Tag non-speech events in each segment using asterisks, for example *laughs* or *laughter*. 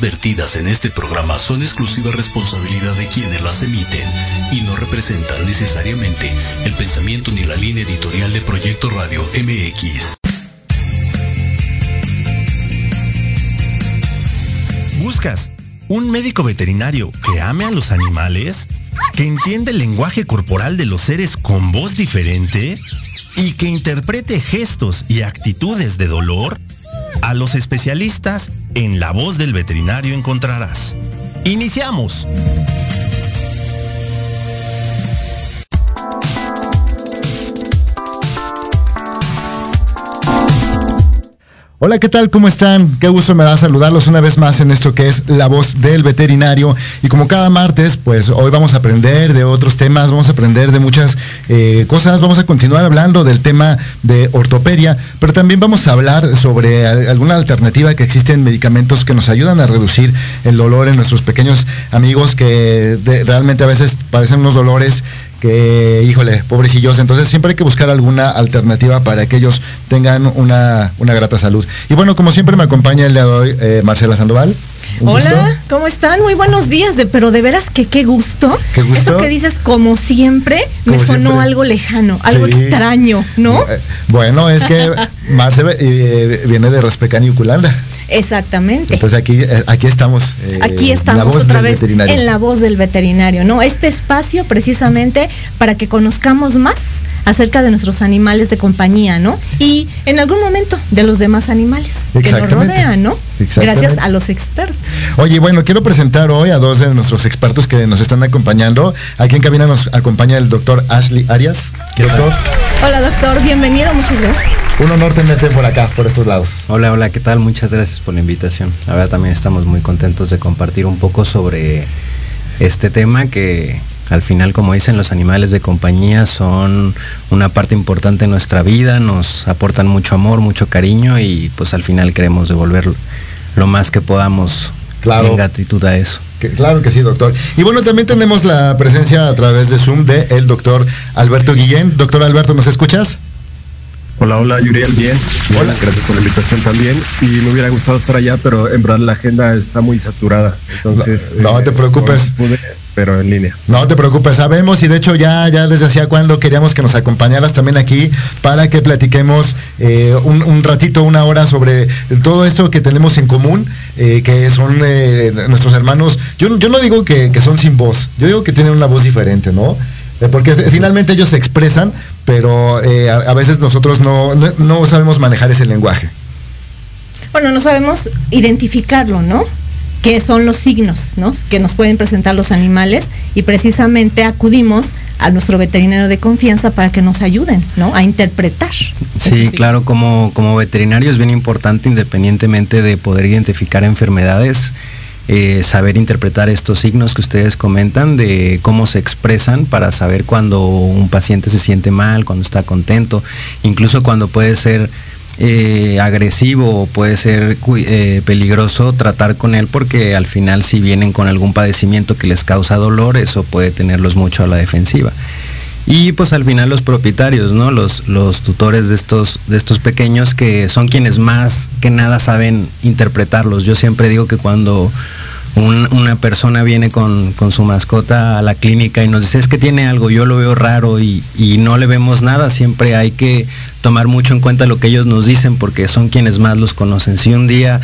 vertidas en este programa son exclusiva responsabilidad de quienes las emiten y no representan necesariamente el pensamiento ni la línea editorial de Proyecto Radio MX. ¿Buscas un médico veterinario que ame a los animales? ¿Que entiende el lenguaje corporal de los seres con voz diferente? ¿Y que interprete gestos y actitudes de dolor? A los especialistas en la voz del veterinario encontrarás. Iniciamos. Hola, ¿qué tal? ¿Cómo están? Qué gusto me da saludarlos una vez más en esto que es La Voz del Veterinario. Y como cada martes, pues hoy vamos a aprender de otros temas, vamos a aprender de muchas eh, cosas, vamos a continuar hablando del tema de ortopedia, pero también vamos a hablar sobre al- alguna alternativa que existen medicamentos que nos ayudan a reducir el dolor en nuestros pequeños amigos que realmente a veces padecen unos dolores que, híjole, pobrecillos, entonces siempre hay que buscar alguna alternativa para que ellos tengan una, una grata salud. Y bueno, como siempre me acompaña el día de hoy eh, Marcela Sandoval. Un Hola, gusto. ¿cómo están? Muy buenos días, de, pero de veras que qué gusto. Qué gusto. Eso que dices como siempre me sonó siempre. algo lejano, algo Sí. extraño, ¿no? Eh, Bueno, es que *laughs* Marce eh, viene de Raspecan y Uculanda. Exactamente. Entonces aquí, eh, aquí estamos. eh, Aquí estamos otra vez en la voz del veterinario, ¿no? Este espacio precisamente para que conozcamos más acerca de nuestros animales de compañía, ¿no? Y en algún momento de los demás animales que nos rodean, ¿no? Gracias a los expertos. Oye, bueno, quiero presentar hoy a dos de nuestros expertos que nos están acompañando. Aquí en cabina nos acompaña el doctor Ashley Arias. Doctor, Hola doctor, bienvenido, muchas gracias. un honor tenerte por acá, por estos lados. Hola, hola, ¿qué tal? Muchas gracias por la invitación. La verdad también estamos muy contentos de compartir un poco sobre este tema que al final, como dicen, los animales de compañía son una parte importante de nuestra vida, nos aportan mucho amor, mucho cariño y pues al final queremos devolver lo más que podamos Claro. en gratitud a eso. Que- claro que sí, doctor. Y bueno, también tenemos la presencia a través de Zoom de el doctor Alberto Guillén. Doctor Alberto, ¿nos escuchas? Hola, hola, Yuriel, bien. Hola, gracias por la invitación también. Y me hubiera gustado estar allá, pero en verdad la agenda está muy saturada. Entonces. No, no te preocupes. no pude, pero en línea. No te preocupes, sabemos y de hecho ya, ya desde hacía cuando queríamos que nos acompañaras también aquí para que platiquemos eh, un, un ratito, una hora sobre todo esto que tenemos en común, eh, que son eh, nuestros hermanos. Yo, no- yo no digo que, que son sin voz, yo digo que tienen una voz diferente, ¿no? Eh, porque finalmente ellos se expresan, pero eh, a, a veces nosotros no, no, no sabemos manejar ese lenguaje. Bueno, no sabemos identificarlo, ¿no? ¿Qué son los signos, ¿no? Que nos pueden presentar los animales y precisamente acudimos a nuestro veterinario de confianza para que nos ayuden, ¿no? A interpretar. Sí, claro, como, como veterinario es bien importante, independientemente de poder identificar enfermedades, eh, saber interpretar estos signos que ustedes comentan, de cómo se expresan para saber cuando un paciente se siente mal, cuando está contento, incluso cuando puede ser eh, agresivo o puede ser eh, peligroso tratar con él porque al final si vienen con algún padecimiento que les causa dolor, eso puede tenerlos mucho a la defensiva. Y pues al final los propietarios, ¿no? Los, los tutores de estos, de estos pequeños que son quienes más que nada saben interpretarlos. Yo siempre digo que cuando un- una persona viene con, con su mascota a la clínica y nos dice es que tiene algo, yo lo veo raro y, y no le vemos nada, siempre hay que tomar mucho en cuenta lo que ellos nos dicen porque son quienes más los conocen. Si un día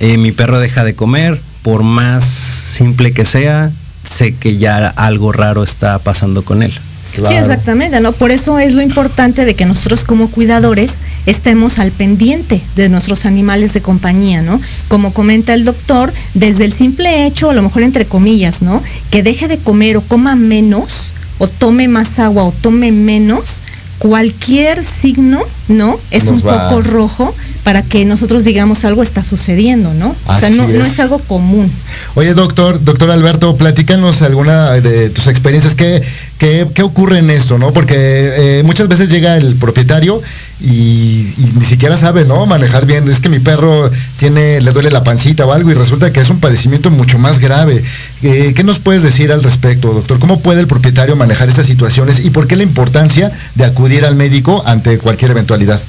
eh, mi perro deja de comer, por más simple que sea, sé que ya algo raro está pasando con él. Sí, exactamente, ¿no? Por eso es lo importante de que nosotros como cuidadores estemos al pendiente de nuestros animales de compañía, ¿no? Como comenta el doctor, desde el simple hecho, a lo mejor entre comillas, ¿no? Que deje de comer o coma menos, o tome más agua o tome menos, cualquier signo, ¿no? Es Nos un va- foco rojo para que nosotros digamos algo está sucediendo, ¿no? O sea, no, no es. es algo común. Oye, doctor, doctor Alberto, platícanos alguna de tus experiencias. ¿Qué, qué, ocurre en esto, no? Porque eh, muchas veces llega el propietario y, y ni siquiera sabe, ¿no? Manejar bien. Es que mi perro tiene, le duele la pancita o algo y resulta que es un padecimiento mucho más grave. Eh, ¿Qué nos puedes decir al respecto, doctor? ¿Cómo puede el propietario manejar estas situaciones y por qué la importancia de acudir al médico ante cualquier eventualidad?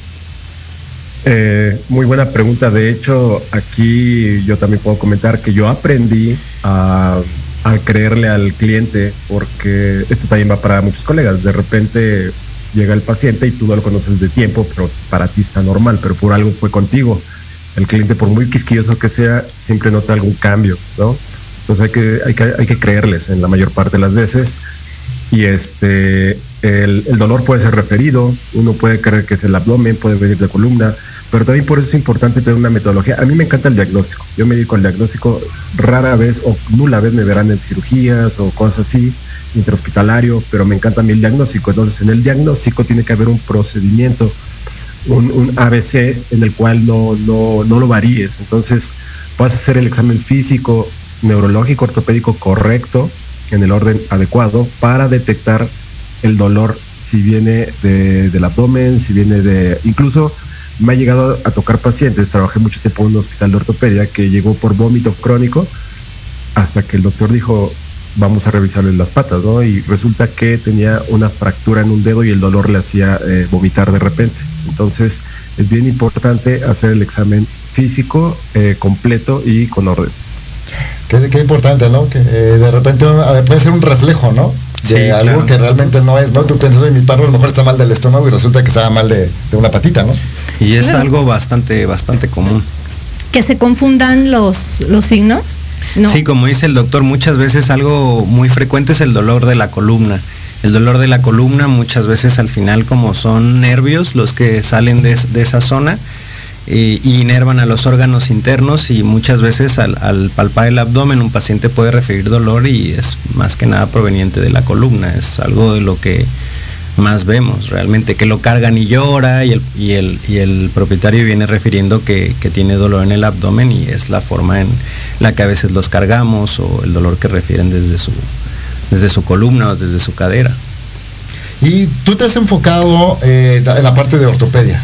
Eh, muy buena pregunta. De hecho, aquí yo también puedo comentar que yo aprendí a, a creerle al cliente porque esto también va para muchos colegas. De repente llega el paciente y tú no lo conoces de tiempo, pero para ti está normal, pero por algo fue contigo. El cliente, por muy quisquilloso que sea, siempre nota algún cambio, ¿no? Entonces hay que, hay que, hay que creerles en la mayor parte de las veces y este el, el dolor puede ser referido, uno puede creer que es el abdomen, puede venir de columna, pero también por eso es importante tener una metodología. A mí me encanta el diagnóstico. Yo me dedico al diagnóstico rara vez o nula vez me verán en cirugías o cosas así, intrahospitalario, pero me encanta a mí el diagnóstico. Entonces, en el diagnóstico tiene que haber un procedimiento, un, un ABC en el cual no, no, no lo varíes. Entonces, vas a hacer el examen físico, neurológico, ortopédico correcto, en el orden adecuado, para detectar el dolor, si viene de- del abdomen, si viene de... Incluso me ha llegado a tocar pacientes, trabajé mucho tiempo en un hospital de ortopedia que llegó por vómito crónico hasta que el doctor dijo, vamos a revisarle las patas, ¿no? Y resulta que tenía una fractura en un dedo y el dolor le hacía eh, vomitar de repente. Entonces es bien importante hacer el examen físico eh, completo y con orden. Qué, importante, ¿no? Que eh, de repente puede ser un reflejo, ¿no? De Sí, algo claro. que realmente no es, ¿no? Tú piensas, oye, mi perro a lo mejor está mal del estómago y resulta que estaba mal de, de una patita, ¿no? Y es Claro. algo bastante, bastante común. Que se confundan los, los signos. No. Sí, como dice el doctor, muchas veces algo muy frecuente es el dolor de la columna. El dolor de la columna muchas veces al final como son nervios los que salen de esa zona eh, y inervan a los órganos internos y muchas veces al, al palpar el abdomen un paciente puede referir dolor y es más que nada proveniente de la columna. Es algo de lo que más vemos realmente, que lo cargan y llora y el, y el, y el propietario viene refiriendo que, que tiene dolor en el abdomen y es la forma en la que a veces los cargamos o el dolor que refieren desde su, desde su columna o desde su cadera. Y tú te has enfocado eh, en la parte de ortopedia.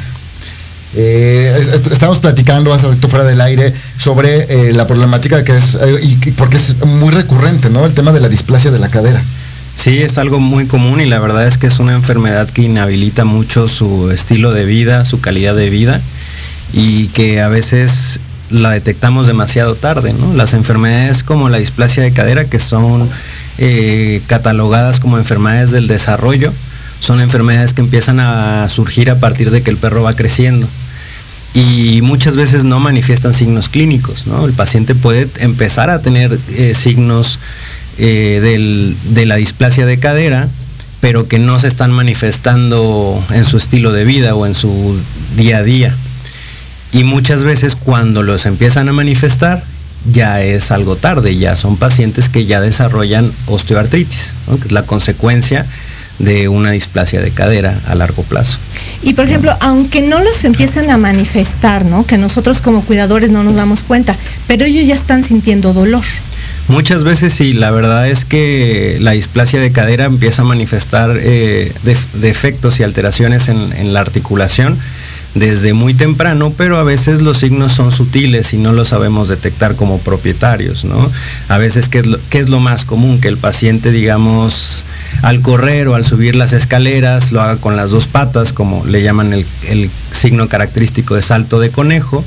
Eh, es- estamos platicando hace rato fuera del aire sobre eh, la problemática que es, eh, y que- porque es muy recurrente, ¿no? El tema de la displasia de la cadera. Sí, es algo muy común y la verdad es que es una enfermedad que inhabilita mucho su estilo de vida, su calidad de vida y que a veces la detectamos demasiado tarde. Las enfermedades como la displasia de cadera, que son catalogadas como enfermedades del desarrollo, son enfermedades que empiezan a surgir a partir de que el perro va creciendo y muchas veces no manifiestan signos clínicos, ¿no? El paciente puede empezar a tener eh, signos eh, del- de la displasia de cadera, pero que no se están manifestando en su estilo de vida o en su día a día. Y muchas veces cuando los empiezan a manifestar, ya es algo tarde, ya son pacientes que ya desarrollan osteoartritis, que es la consecuencia de una displasia de cadera a largo plazo. Y por ejemplo, aunque no los empiezan a manifestar, ¿no? Que nosotros como cuidadores no nos damos cuenta, pero ellos ya están sintiendo dolor. Muchas veces sí, la verdad es que la displasia de cadera empieza a manifestar eh, def- defectos y alteraciones en, en la articulación desde muy temprano, pero a veces los signos son sutiles y no los sabemos detectar como propietarios, ¿no? A veces, ¿qué es lo, qué es lo más común? Que el paciente, digamos, al correr o al subir las escaleras, lo haga con las dos patas, como le llaman el, el signo característico de salto de conejo,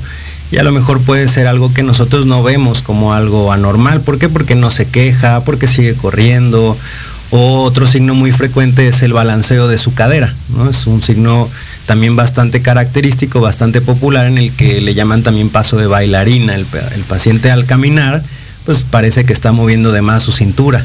y a lo mejor puede ser algo que nosotros no vemos como algo anormal. ¿Por qué? Porque no se queja, porque sigue corriendo. O otro signo muy frecuente es el balanceo de su cadera, ¿no? Es un signo también bastante característico, bastante popular, en el que le llaman también paso de bailarina. El, paciente al caminar, pues parece que está moviendo de más su cintura.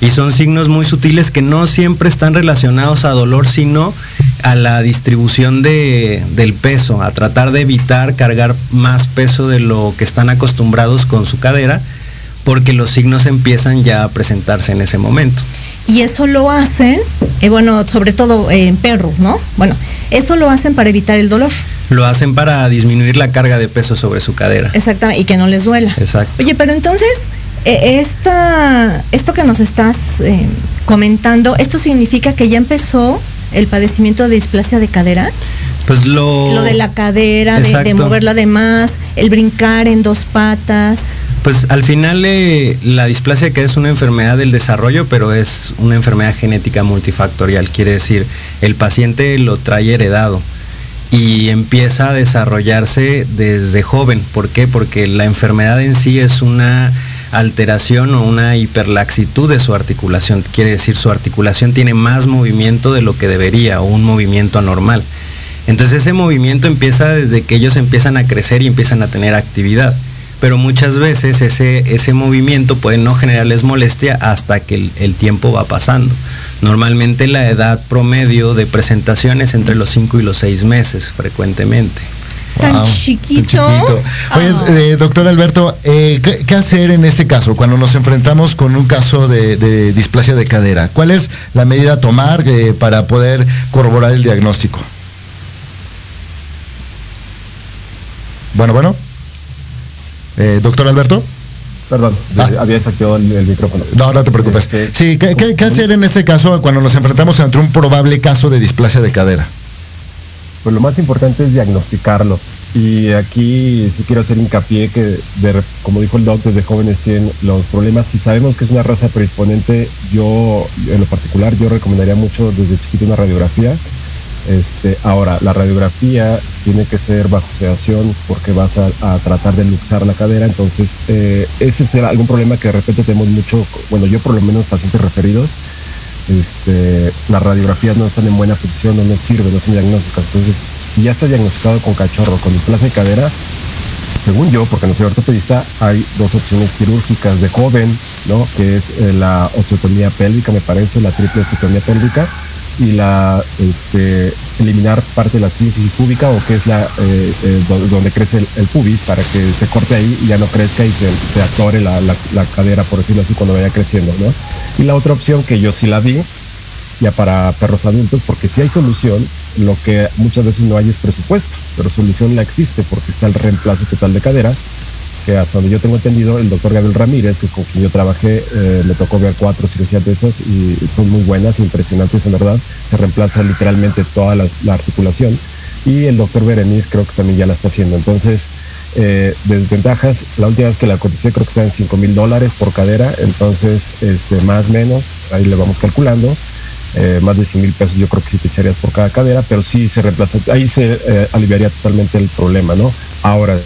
Y son signos muy sutiles que no siempre están relacionados a dolor, sino a la distribución de, del peso, a tratar de evitar cargar más peso de lo que están acostumbrados con su cadera, porque los signos empiezan ya a presentarse en ese momento. Y eso lo hacen, eh, bueno, sobre todo en eh, perros, ¿no? Bueno, eso lo hacen para evitar el dolor. Lo hacen para disminuir la carga de peso sobre su cadera. Exactamente, y que no les duela. Exacto. Oye, pero entonces, eh, esta, esto que nos estás eh, comentando, ¿esto significa que ya empezó el padecimiento de displasia de cadera? Pues lo... Lo de la cadera, de, de, moverla de más, el brincar en dos patas. Pues al final eh, la displasia que es una enfermedad del desarrollo, pero es una enfermedad genética multifactorial. Quiere decir, el paciente lo trae heredado y empieza a desarrollarse desde joven. ¿Por qué? Porque la enfermedad en sí es una alteración o una hiperlaxitud de su articulación. Quiere decir, su articulación tiene más movimiento de lo que debería o un movimiento anormal. Entonces ese movimiento empieza desde que ellos empiezan a crecer y empiezan a tener actividad. Pero muchas veces ese, ese movimiento puede no generarles molestia hasta que el, el tiempo va pasando. Normalmente la edad promedio de presentación es entre los 5 y los 6 meses frecuentemente. Tan, wow, chiquito. tan chiquito. Oye, Ah. eh, doctor Alberto, eh, ¿qué, qué hacer en este caso cuando nos enfrentamos con un caso de, de displasia de cadera? ¿Cuál es la medida a tomar eh, para poder corroborar el diagnóstico? Bueno, bueno. Eh, doctor Alberto. Perdón, Ah. había desactivado el, el micrófono. No, no te preocupes. Este, Sí, ¿qué, qué- qué hacer en este caso cuando nos enfrentamos ante un probable caso de displasia de cadera? Pues lo más importante es diagnosticarlo. Y aquí sí quiero hacer hincapié que, de- como dijo el doc, desde jóvenes tienen los problemas. Si sabemos que es una raza predisponente, yo, en lo particular, yo recomendaría mucho desde chiquito una radiografía. Este, ahora, la radiografía tiene que ser bajo sedación porque vas a, tratar de luxar la cadera. Entonces, eh, ese será algún problema que de repente tenemos mucho, bueno, yo por lo menos pacientes referidos, este, las radiografías no están en buena posición, no nos sirven, no son diagnósticas. Entonces, si ya está diagnosticado con cachorro, con displasia de cadera, según yo, porque no soy ortopedista, hay dos opciones quirúrgicas de joven, ¿no? Que es eh, la osteotomía pélvica, me parece, la triple osteotomía pélvica, y la, este, eliminar parte de la sínfisis púbica, o que es la, eh, eh, do- donde crece el, el pubis, para que se corte ahí y ya no crezca y se, se la, la- la cadera, por decirlo así, cuando vaya creciendo, ¿no? Y la otra opción que yo sí la vi, ya para perros adultos, porque si hay solución, lo que muchas veces no hay es presupuesto, pero solución la existe porque está el reemplazo total de cadera, que hasta donde yo tengo entendido, el doctor Gabriel Ramírez, que es con quien yo trabajé, eh, me tocó ver cuatro cirugías de esas y son muy buenas, impresionantes en verdad, se reemplaza literalmente toda la articulación. Y el doctor Berenice creo que también ya la está haciendo, entonces eh, desventajas, la última vez que la coticé creo que está en 5 mil dólares por cadera, entonces este, más menos, ahí le vamos calculando, eh, más de 100 mil pesos yo creo que sí te echarías por cada cadera, pero sí se reemplaza, ahí se eh, aliviaría totalmente el problema, ¿no? Ahora,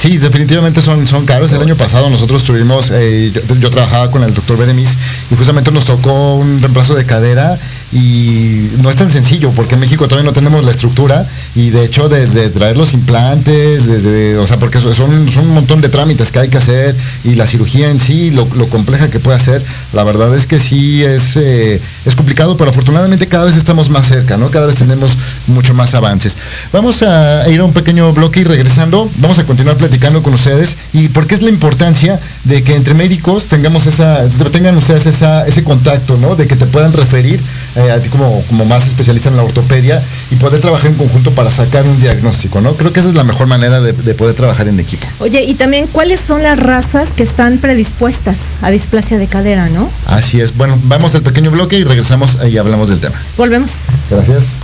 Sí, definitivamente son, son caros. El año pasado nosotros tuvimos, eh, yo, trabajaba con el doctor Beremis y justamente nos tocó un reemplazo de cadera y no es tan sencillo porque en México todavía no tenemos la estructura y de hecho desde traer los implantes, desde, o sea, porque son, son un montón de trámites que hay que hacer y la cirugía en sí, lo, compleja que puede hacer, la verdad es que sí es, eh, es complicado, pero afortunadamente cada vez estamos más cerca, ¿no? Cada vez tenemos mucho más avances. Vamos a ir a un pequeño bloque y regresando, vamos a continuar platicando con ustedes y por qué es la importancia de que entre médicos tengamos esa, tengan ustedes esa, ese contacto, ¿no? De que te puedan referir eh, a ti como, como más especialista en la ortopedia y poder trabajar en conjunto para sacar un diagnóstico, ¿no? Creo que esa es la mejor manera de, de poder trabajar en equipo. Oye, y también cuáles son las razas que están predispuestas a displasia de cadera, ¿no? Así es. Bueno, vamos al pequeño bloque y regresamos y hablamos del tema. Volvemos. Gracias.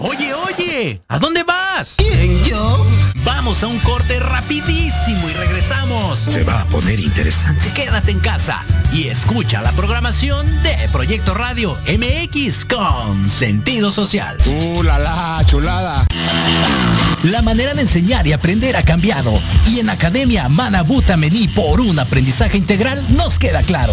Oye, oye, ¿a dónde vas? ¿Quién, yo? Vamos a un corte rapidísimo y regresamos. Se va a poner interesante. Quédate en casa y escucha la programación de Proyecto Radio MX con sentido social. ¡Uh, la, la chulada! La manera de enseñar y aprender ha cambiado y en Academia Manabuta Mení por un aprendizaje integral nos queda claro.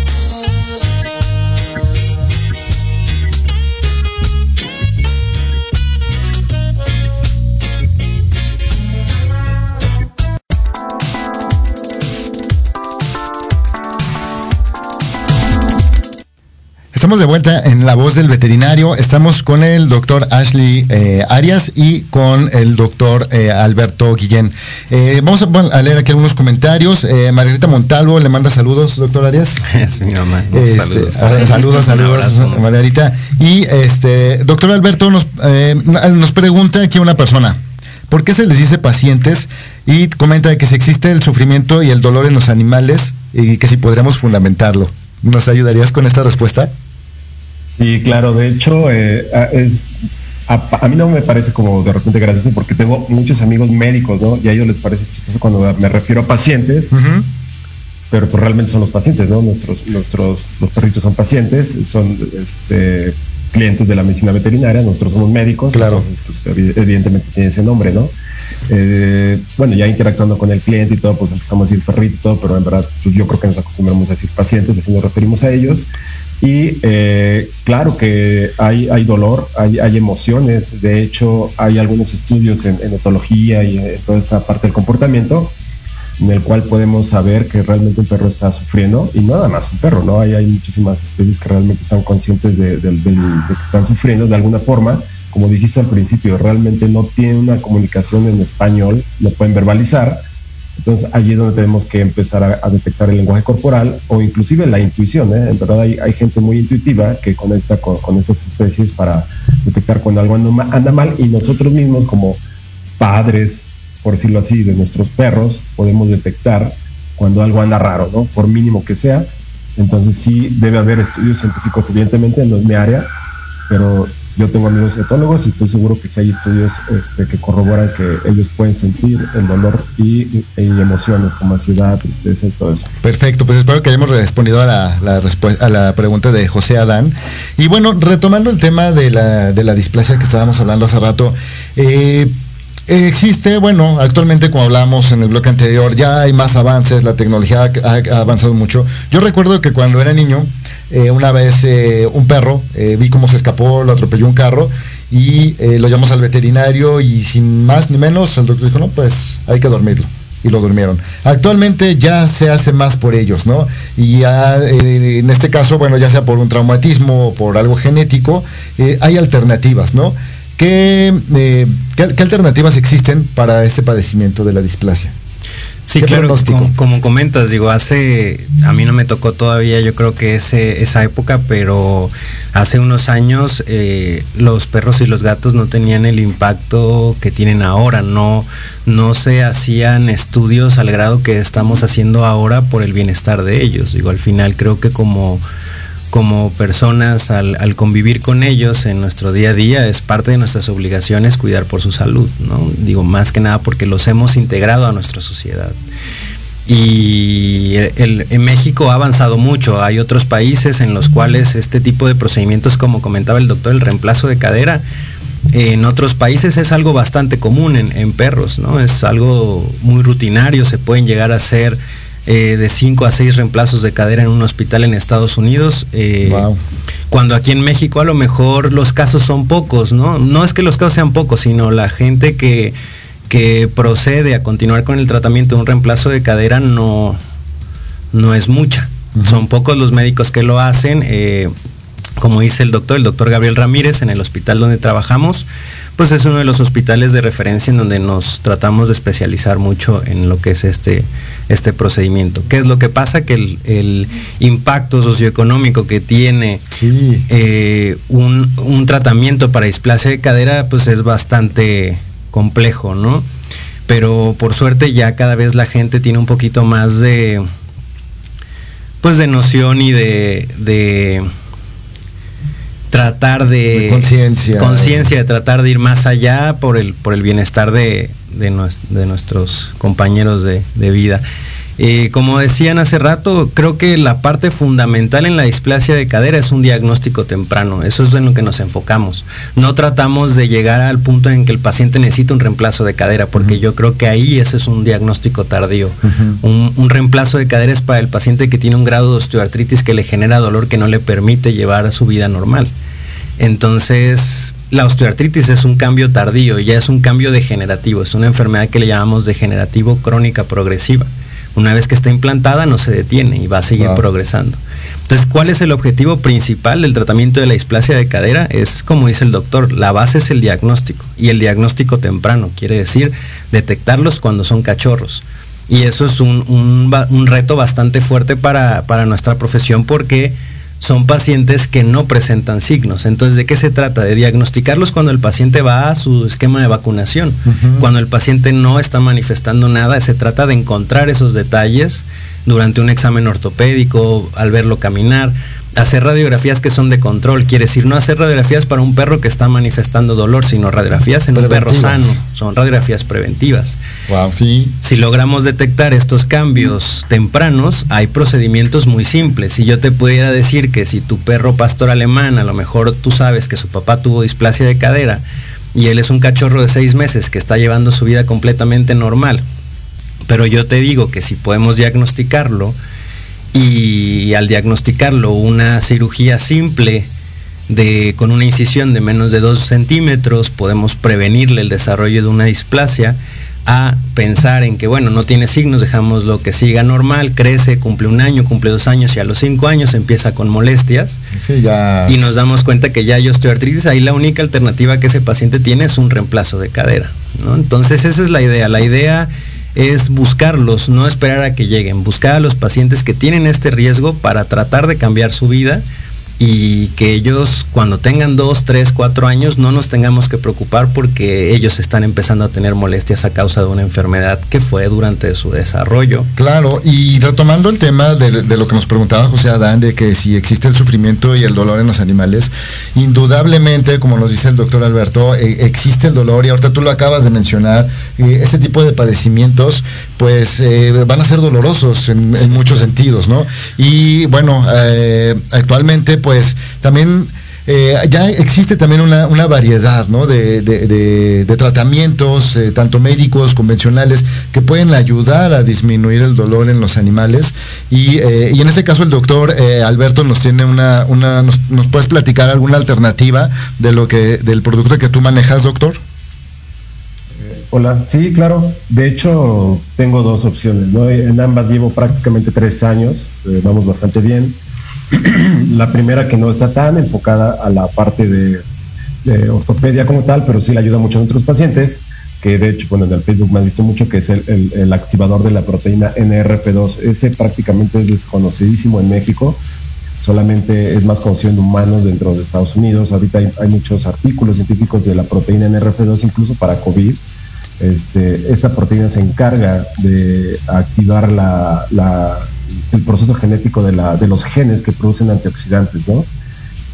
Estamos de vuelta en La Voz del Veterinario. Estamos con el doctor Ashley eh, Arias y con el doctor eh, Alberto Guillén. Eh, vamos a, leer aquí algunos comentarios. Margarita Montalvo le manda saludos, doctor Arias. *laughs* Es mi mamá. Este, Saludos. saludos, saludos. Margarita. Y este, doctor Alberto nos, nos pregunta aquí una persona, ¿por qué se les dice pacientes? Y comenta que si existe el sufrimiento y el dolor en los animales y que si podríamos fundamentarlo. ¿Nos ayudarías con esta respuesta? Sí, claro, de hecho, eh, es, a, a mí no me parece como de repente gracioso porque tengo muchos amigos médicos, ¿no? Y a ellos les parece chistoso cuando me refiero a pacientes, pero pues realmente son los pacientes, ¿no? Nuestros, nuestros, los perritos son pacientes, son este, clientes de la medicina veterinaria, nosotros somos médicos, Claro. entonces, pues, evi- evidentemente tiene ese nombre, ¿no? Eh, bueno, ya interactuando con el cliente y todo, pues empezamos a decir perrito, y todo, pero en verdad pues, yo creo que nos acostumbramos a decir pacientes, así nos referimos a ellos. Y eh, claro que hay, hay dolor, hay, hay emociones, de hecho hay algunos estudios en, en etología y en toda esta parte del comportamiento en el cual podemos saber que realmente un perro está sufriendo y nada más un perro, ¿no? Hay, hay muchísimas especies que realmente están conscientes de, del- del- de que están sufriendo de alguna forma. Como dijiste al principio, realmente no tienen una comunicación en español, no pueden verbalizar. Entonces allí es donde tenemos que empezar a, a detectar el lenguaje corporal o inclusive la intuición. ¿eh? En verdad hay, hay gente muy intuitiva que conecta con, con estas especies para detectar cuando algo anda anda mal y nosotros mismos como padres, por decirlo así, de nuestros perros, podemos detectar cuando algo anda raro, ¿no? Por mínimo que sea. Entonces sí debe haber estudios científicos, evidentemente no es mi área, pero yo tengo amigos etólogos y estoy seguro que sí hay estudios este, que corroboran que ellos pueden sentir el dolor y, emociones como ansiedad, tristeza y todo eso. Perfecto, pues espero que hayamos respondido a la, pregunta de José Adán. Y bueno, retomando el tema de la, displasia que estábamos hablando hace rato, eh, existe, bueno, actualmente como hablamos en el bloque anterior, ya hay más avances, la tecnología ha avanzado mucho. Yo recuerdo que cuando era niño, eh, una vez eh, un perro, eh, vi cómo se escapó, lo atropelló un carro y lo llamamos al veterinario y sin más ni menos, el doctor dijo, no, pues hay que dormirlo y lo durmieron. Actualmente ya se hace más por ellos, ¿no? Y ya, en este caso, bueno, ya sea por un traumatismo o por algo genético, hay alternativas, ¿no? ¿Qué, qué- qué alternativas existen para este padecimiento de la displasia? Sí, ¿Qué claro, como, como comentas, digo, hace, a mí no me tocó todavía, yo creo que ese, esa época, pero hace unos años eh, los perros y los gatos no tenían el impacto que tienen ahora, no, no se hacían estudios al grado que estamos haciendo ahora por el bienestar de ellos. Digo, al final creo que como como personas al, convivir con ellos en nuestro día a día es parte de nuestras obligaciones cuidar por su salud, ¿no? Digo, más que nada porque los hemos integrado a nuestra sociedad. Y en México ha avanzado mucho. Hay otros países en los cuales este tipo de procedimientos, como comentaba el doctor, el reemplazo de cadera, en otros países es algo bastante común en, en perros, ¿no? Es algo muy rutinario, se pueden llegar a hacer eh, de 5 a 6 reemplazos de cadera en un hospital en Estados Unidos. eh, Wow. Cuando aquí en México a lo mejor los casos son pocos, ¿no? No es que los casos sean pocos, sino la gente que, que procede a continuar con el tratamiento de un reemplazo de cadera no, no es mucha. Son pocos los médicos que lo hacen. eh, como dice el doctor, el doctor Gabriel Ramírez, en el hospital donde trabajamos, pues es uno de los hospitales de referencia en donde nos tratamos de especializar mucho en lo que es este, este procedimiento. ¿Qué es lo que pasa? Que el, el impacto socioeconómico que tiene Sí. eh, un, un tratamiento para displasia de cadera, pues es bastante complejo, ¿no? Pero por suerte ya cada vez la gente tiene un poquito más de, pues de noción y de, de tratar de, conciencia. conciencia de tratar de ir más allá por el por el bienestar de, de nuestros compañeros de, de vida Eh, como decían hace rato creo que la parte fundamental en la displasia de cadera es un diagnóstico temprano. Eso es en lo que nos enfocamos. No tratamos de llegar al punto en que el paciente necesita un reemplazo de cadera porque yo creo que ahí eso es un diagnóstico tardío. Un, un reemplazo de cadera es para el paciente que tiene un grado de osteoartritis que le genera dolor que no le permite llevar su vida normal. Entonces, la osteoartritis es un cambio tardío, ya es un cambio degenerativo, es una enfermedad que le llamamos degenerativo crónica progresiva. Una vez que está implantada no se detiene y va a seguir Wow. progresando. Entonces, ¿cuál es el objetivo principal del tratamiento de la displasia de cadera? Es como dice el doctor, la base es el diagnóstico y el diagnóstico temprano, quiere decir detectarlos cuando son cachorros. Y eso es un, un un reto bastante fuerte para, para nuestra profesión porque son pacientes que no presentan signos. Entonces, ¿de qué se trata? De diagnosticarlos cuando el paciente va a su esquema de vacunación. Cuando el paciente no está manifestando nada, se trata de encontrar esos detalles durante un examen ortopédico, al verlo caminar, hacer radiografías que son de control, quiere decir no hacer radiografías para un perro que está manifestando dolor, sino radiografías en un perro sano, son radiografías preventivas. Wow, sí. Si logramos detectar estos cambios tempranos, hay procedimientos muy simples. Si yo te pudiera decir que si tu perro pastor alemán, a lo mejor tú sabes que su papá tuvo displasia de cadera y él es un cachorro de seis meses que está llevando su vida completamente normal, pero yo te digo que si podemos diagnosticarlo y al diagnosticarlo una cirugía simple de, con una incisión de menos de 2 centímetros podemos prevenirle el desarrollo de una displasia a pensar en que bueno no tiene signos dejamos lo que siga normal crece cumple un año cumple dos años y a los cinco años empieza con molestias Sí, ya. y nos damos cuenta que ya hay osteoartritis, ahí la única alternativa que ese paciente tiene es un reemplazo de cadera. ¿no? Entonces esa es la idea. La idea es buscarlos, no esperar a que lleguen, buscar a los pacientes que tienen este riesgo para tratar de cambiar su vida y que ellos cuando tengan dos, tres, cuatro años no nos tengamos que preocupar porque ellos están empezando a tener molestias a causa de una enfermedad que fue durante su desarrollo. Claro, y retomando el tema de, lo que nos preguntaba José Adán, de que si existe el sufrimiento y el dolor en los animales, indudablemente, como nos dice el doctor Alberto, eh, existe el dolor y ahorita tú lo acabas de mencionar, eh, este tipo de padecimientos pues eh, van a ser dolorosos en, en muchos sentidos, ¿no? Y bueno, eh, actualmente pues también eh, ya existe también una, variedad ¿no? de, tratamientos, eh, tanto médicos, convencionales, que pueden ayudar a disminuir el dolor en los animales. Y, eh, y en este caso el doctor Alberto nos tiene una, una nos, puedes platicar alguna alternativa de lo que, del producto que tú manejas, doctor. Hola, sí, claro. De hecho, tengo dos opciones. En ambas llevo prácticamente tres años, vamos bastante bien. *clears throat* la primera que no está tan enfocada a la parte de, de ortopedia como tal, pero sí le ayuda mucho a nuestros pacientes, que de hecho, bueno, en el Facebook me han visto mucho, que es el, el- el activador de la proteína NRP2. Ese prácticamente es desconocidísimo en México solamente es más conocido en humanos dentro de Estados Unidos. Ahorita hay, hay muchos artículos científicos de la proteína NRF2, incluso para COVID. Este, esta proteína se encarga de activar la- la- el proceso genético de, la- de los genes que producen antioxidantes, ¿no?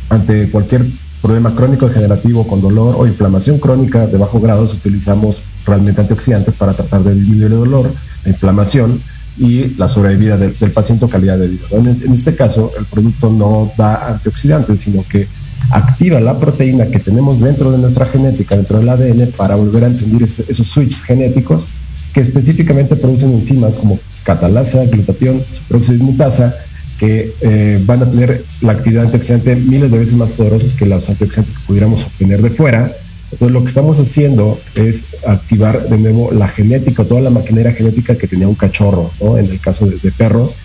Ante cualquier problema crónico degenerativo con dolor o inflamación crónica de bajo grado, utilizamos realmente antioxidantes para tratar de disminuir el dolor, la inflamación y la sobrevida del, del paciente o calidad de vida. En, en este caso, el producto no da antioxidantes, sino que activa la proteína que tenemos dentro de nuestra genética, dentro del ADN, para volver a encender ese- esos switches genéticos que específicamente producen enzimas como catalasa, glutatión, superoxidismutasa, que eh, van a tener la actividad antioxidante miles de veces más poderosos que los antioxidantes que pudiéramos obtener de fuera. Entonces lo que estamos haciendo es activar de nuevo la genética, toda la maquinaria genética que tenía un cachorro, ¿no? en el caso de, de perros,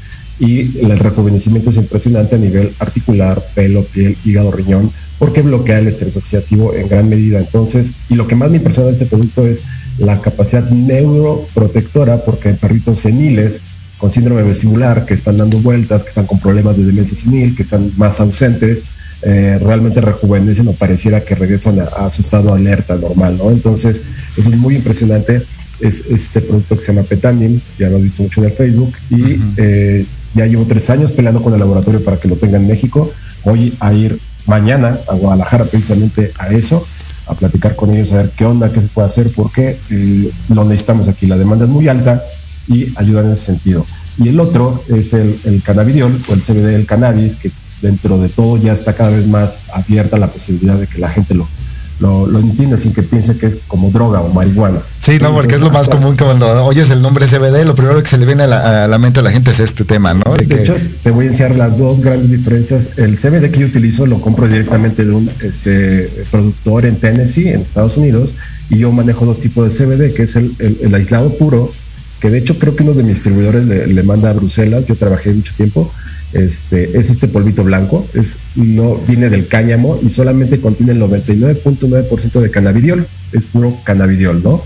y el rejuvenecimiento es impresionante a nivel articular, pelo, piel, hígado, riñón, porque bloquea el estrés oxidativo en gran medida. Entonces, y lo que más me impresiona de este producto es la capacidad neuroprotectora, porque en perritos seniles con síndrome vestibular que están dando vueltas, que están con problemas de demencia senil, que están más ausentes, eh, realmente rejuvenecen o pareciera que regresan a, a su estado alerta normal, ¿no? Entonces, eso es muy impresionante. Es este producto que se llama Petanim, ya lo he visto mucho en el Facebook, y eh, ya llevo tres años peleando con el laboratorio para que lo tenga en México. Voy a ir mañana a Guadalajara precisamente a eso, a platicar con ellos, a ver qué onda, qué se puede hacer, porque eh, lo necesitamos aquí. La demanda es muy alta y ayudan en ese sentido. Y el otro es el, el cannabidiol o el CBD del cannabis, que dentro de todo ya está cada vez más abierta la posibilidad de que la gente lo, lo, lo entienda sin que piense que es como droga o marihuana. Sí, no, porque es lo más común que cuando oyes el nombre CBD, lo primero que se le viene a la, a la mente a la gente es este tema, ¿no? De De que- hecho, te voy a enseñar las dos grandes diferencias. El CBD que yo utilizo lo compro directamente de un este, productor en Tennessee, en Estados Unidos, y yo manejo dos tipos de CBD, que es el, el- el aislado puro, que de hecho creo que uno de mis distribuidores le, le manda a Bruselas, yo trabajé mucho tiempo, este, es este polvito blanco, es, no viene del cáñamo y solamente contiene el 99.9% de cannabidiol, es puro cannabidiol, ¿no?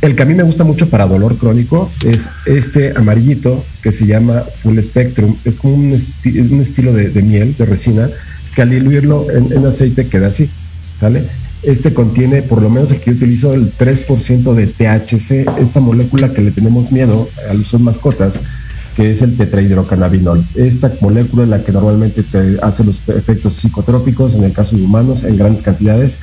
El que a mí me gusta mucho para dolor crónico es este amarillito que se llama Full Spectrum. Es como un, esti- un estilo de, de miel, de resina, que al diluirlo en, en aceite queda así, ¿sale? Este contiene, por lo menos el que yo utilizo, el 3% de THC, esta molécula que le tenemos miedo a los mascotas, que es el tetrahidrocannabinol. Esta molécula es la que normalmente te hace los efectos psicotrópicos, en el caso de humanos, en grandes cantidades,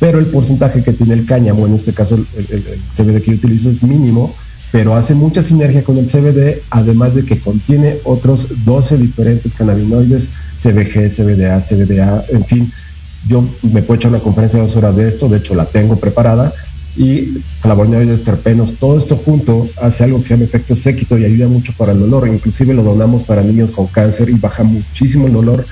pero el porcentaje que tiene el cáñamo, en este caso el, el- el CBD que yo utilizo es mínimo, pero hace mucha sinergia con el CBD, además de que contiene otros 12 diferentes cannabinoides, CBG, CBDA, CBDA, en fin. Yo me puedo echar una conferencia de dos horas de esto, de hecho la tengo preparada, y flavonoides, terpenos, todo esto junto hace algo que se llama efecto séquito y ayuda mucho para el dolor. Inclusive lo donamos para niños con cáncer y baja muchísimo el dolor.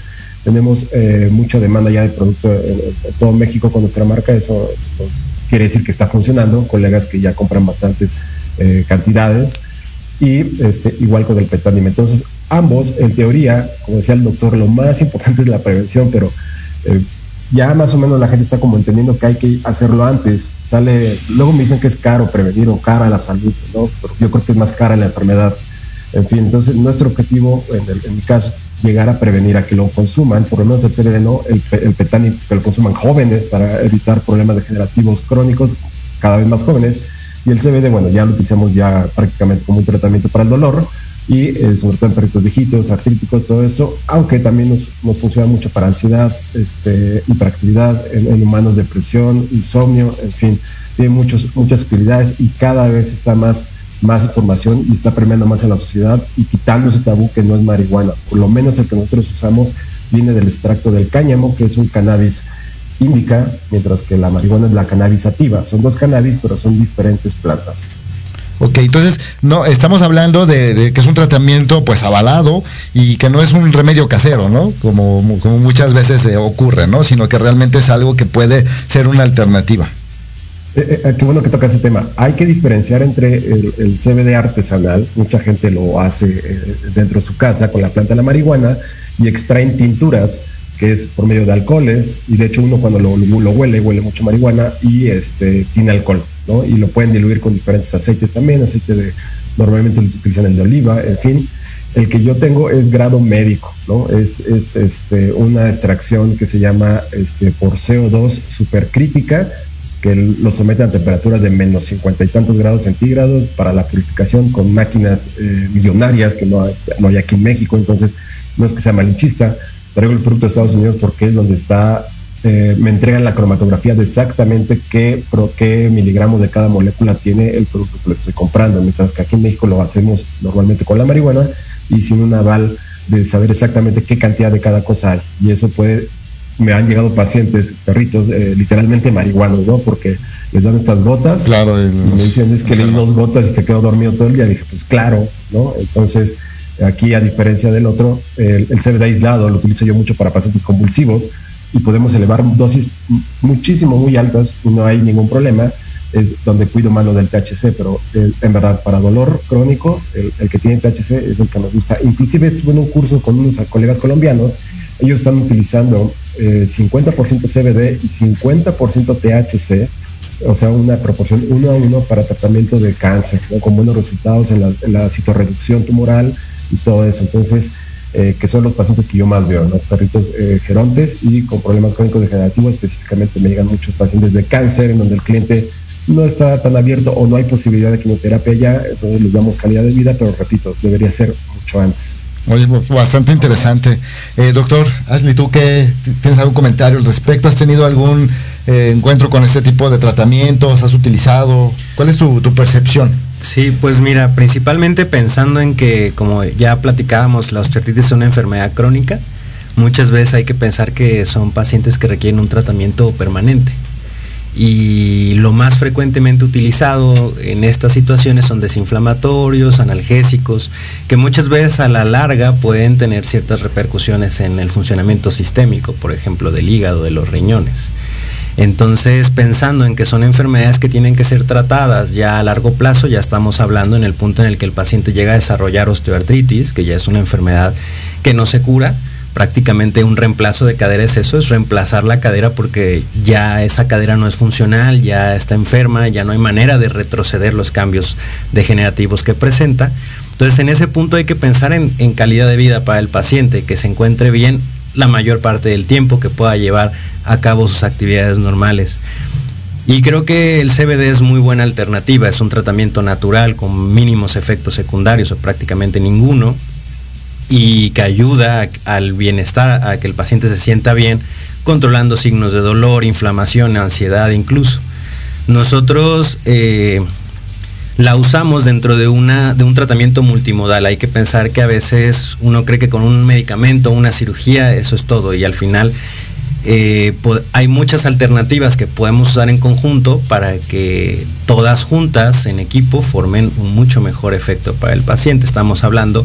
Tenemos eh, mucha demanda ya de producto en, en- en todo México con nuestra marca. Eso pues, quiere decir que está funcionando. Colegas que ya compran bastantes eh, cantidades. Y este, igual con el petánim. Entonces, ambos, en teoría, como decía el doctor, lo más importante es la prevención, pero eh, ya más o menos la gente está como entendiendo que hay que hacerlo antes. Sale, luego me dicen que es caro prevenir o cara la salud, ¿no? Pero yo creo que es más cara la enfermedad. En fin, entonces nuestro objetivo, en, el, en mi caso, llegar a prevenir a que lo consuman, por lo menos el CBD no, el, el petani que lo consuman jóvenes para evitar problemas degenerativos crónicos cada vez más jóvenes. Y el CBD, bueno, ya lo utilizamos ya prácticamente como un tratamiento para el dolor y eh, sobre todo viejitos, artríticos, todo eso, aunque también nos, funciona mucho para ansiedad, este, hiperactividad, en, humanos depresión, insomnio, en fin, tiene muchos, muchas utilidades y cada vez está más, más información y está premiando más en la sociedad y quitando ese tabú que no es marihuana. Por lo menos el que nosotros usamos viene del extracto del cáñamo, que es un cannabis índica, mientras que la marihuana es la cannabis sativa. Son dos cannabis, pero son diferentes plantas. Ok, entonces no estamos hablando de, que es un tratamiento pues avalado y que no es un remedio casero, ¿no? Como, como muchas veces eh, ocurre, ¿no? Sino que realmente es algo que puede ser una alternativa. Eh, eh, qué bueno que toca ese tema. Hay que diferenciar entre el, el CBD artesanal, mucha gente lo hace eh, dentro de su casa con la planta de la marihuana y extraen tinturas, que es por medio de alcoholes, y de hecho uno cuando lo, lo huele, huele mucho marihuana y este, tiene alcohol, ¿no? Y lo pueden diluir con diferentes aceites también, aceite de, normalmente utilizan el de oliva, en fin. El que yo tengo es grado médico, ¿no? Es, es este, una extracción que se llama este, por CO2 supercrítica, que lo someten a temperaturas de menos 50 y tantos grados centígrados para la purificación con máquinas eh, millonarias que no hay, no hay aquí en México. Entonces, no es que sea malinchista, traigo el producto de Estados Unidos porque es donde está, eh, me entregan la cromatografía de exactamente qué, pro, qué miligramos de cada molécula tiene el producto que le estoy comprando, mientras que aquí en México lo hacemos normalmente con la marihuana y sin un aval de saber exactamente qué cantidad de cada cosa hay. Y eso puede me han llegado pacientes, perritos, eh, literalmente marihuanos, ¿no? Porque les dan estas gotas claro, y me dicen, es que le di dos gotas y se quedó dormido todo el día. Dije, pues claro, ¿no? Entonces, aquí a diferencia del otro, el, el CBD aislado lo utilizo yo mucho para pacientes convulsivos y podemos elevar dosis muchísimo, muy altas y no hay ningún problema. Es donde cuido lo del THC, pero el, en verdad, para dolor crónico, el, el, que tiene THC es el que nos gusta. Inclusive estuve en un curso con unos colegas colombianos ellos están utilizando eh, 50% CBD y 50% THC, o sea, una proporción uno a uno para tratamiento de cáncer, ¿no? con buenos resultados en la, en la citorreducción tumoral y todo eso. Entonces, eh, que son los pacientes que yo más veo, ¿no? perritos eh, gerontes y con problemas crónicos degenerativos, específicamente me llegan muchos pacientes de cáncer en donde el cliente no está tan abierto o no hay posibilidad de quimioterapia ya, entonces les damos calidad de vida, pero repito, debería ser mucho antes. Oye, bastante interesante. Eh, doctor Ashley, ¿tú qué tienes algún comentario al respecto? ¿Has tenido algún eh, encuentro con este tipo de tratamientos? ¿Has utilizado? ¿Cuál es tu, tu, percepción? Sí, pues mira, principalmente pensando en que, como ya platicábamos, la osteoartritis es una enfermedad crónica, muchas veces hay que pensar que son pacientes que requieren un tratamiento permanente y lo más frecuentemente utilizado en estas situaciones son desinflamatorios, analgésicos, que muchas veces a la larga pueden tener ciertas repercusiones en el funcionamiento sistémico, por ejemplo, del hígado, de los riñones. Entonces, pensando en que son enfermedades que tienen que ser tratadas ya a largo plazo, ya estamos hablando en el punto en el que el paciente llega a desarrollar osteoartritis, que ya es una enfermedad que no se cura, prácticamente un reemplazo de cadera es eso, es reemplazar la cadera porque ya esa cadera no es funcional, ya está enferma, ya no hay manera de retroceder los cambios degenerativos que presenta. Entonces en ese punto hay que pensar en, en calidad de vida para el paciente, que se encuentre bien la mayor parte del tiempo, que pueda llevar a cabo sus actividades normales. Y creo que el CBD es muy buena alternativa, es un tratamiento natural con mínimos efectos secundarios o prácticamente ninguno y que ayuda al bienestar, a que el paciente se sienta bien, controlando signos de dolor, inflamación, ansiedad incluso. Nosotros eh, la usamos dentro de, una, de un tratamiento multimodal. Hay que pensar que a veces uno cree que con un medicamento, una cirugía, eso es todo y al final eh, hay muchas alternativas que podemos usar en conjunto para que todas juntas en equipo formen un mucho mejor efecto para el paciente. Estamos hablando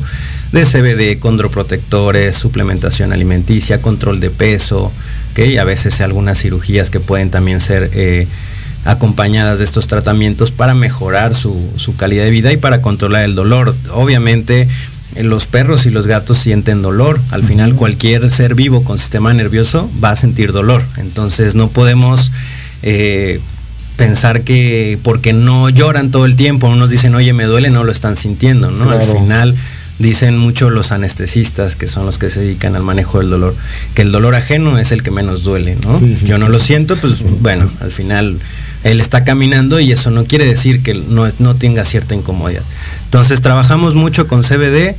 de CBD, condroprotectores, suplementación alimenticia, control de peso, ¿okay? a veces algunas cirugías que pueden también ser eh, acompañadas de estos tratamientos para mejorar su, su calidad de vida y para controlar el dolor. Obviamente los perros y los gatos sienten dolor. Al final cualquier ser vivo con sistema nervioso va a sentir dolor. Entonces no podemos eh, pensar que porque no lloran todo el tiempo, unos dicen, oye, me duele, no lo están sintiendo, ¿no? Claro. Al final Dicen mucho los anestesistas, que son los que se dedican al manejo del dolor, que el dolor ajeno es el que menos duele, ¿no? Sí, sí, Yo no sí, lo siento, pues bueno, al final él está caminando y eso no quiere decir que no, tenga cierta incomodidad. Entonces trabajamos mucho con CBD,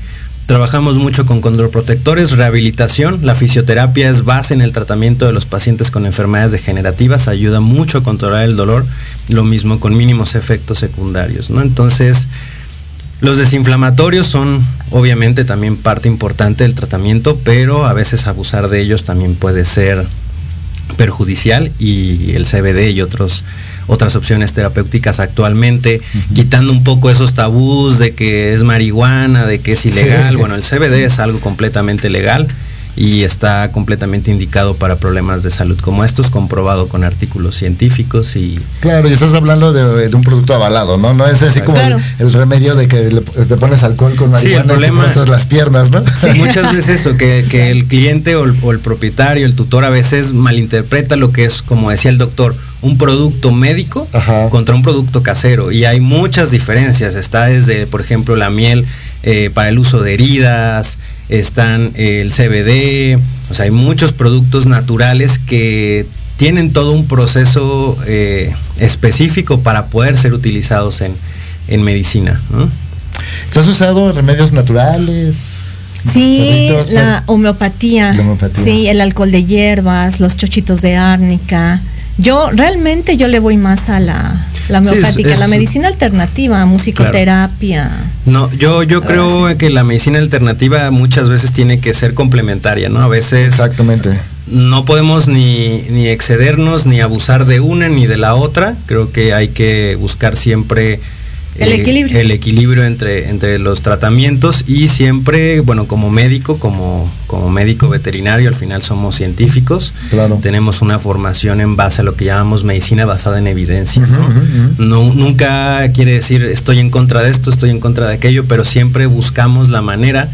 trabajamos mucho con condroprotectores, rehabilitación, la fisioterapia es base en el tratamiento de los pacientes con enfermedades degenerativas, ayuda mucho a controlar el dolor, lo mismo con mínimos efectos secundarios, ¿no? Entonces, los desinflamatorios son obviamente también parte importante del tratamiento, pero a veces abusar de ellos también puede ser perjudicial y el CBD y otros otras opciones terapéuticas actualmente, quitando un poco esos tabús de que es marihuana, de que es ilegal. Sí. Bueno, el CBD es algo completamente legal y está completamente indicado para problemas de salud como estos, comprobado con artículos científicos y Claro, y estás hablando de, de un producto avalado, ¿no? No es así como el, Claro. el remedio de que le- te pones alcohol con Sí, el marihuana y te problema- las piernas, ¿no? *laughs* Muchas veces eso, que, que el cliente o el, o el propietario, el tutor a veces malinterpreta lo que es, como decía el doctor, un producto médico Ajá. contra un producto casero. Y hay muchas diferencias. Está desde, por ejemplo, la miel eh, para el uso de heridas, están eh, el CBD, o sea, hay muchos productos naturales que tienen todo un proceso eh, específico para poder ser utilizados en, en medicina. ¿no? ¿Tú has usado remedios naturales? Sí, la homeopatía. La homeopatía. Sí, el alcohol de hierbas, los chochitos de árnica. Yo realmente yo le voy más a la, la Sí, es- homeopática, es- la medicina alternativa, musicoterapia. No, yo, yo creo que la medicina alternativa muchas veces tiene que ser complementaria, ¿no? A veces Exactamente. no podemos ni, ni excedernos ni abusar de una ni de la otra. Creo que hay que buscar siempre eh, El equilibrio. el equilibrio entre, entre los tratamientos y siempre, bueno, como médico, como, como médico veterinario, al final somos científicos. Claro. Tenemos una formación en base a lo que llamamos medicina basada en evidencia. ¿no? nunca quiere decir estoy en contra de esto, estoy en contra de aquello, pero siempre buscamos la manera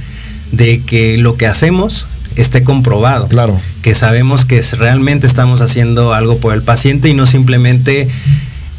de que lo que hacemos esté comprobado. Claro. Que sabemos que es- realmente estamos haciendo algo por el paciente y no simplemente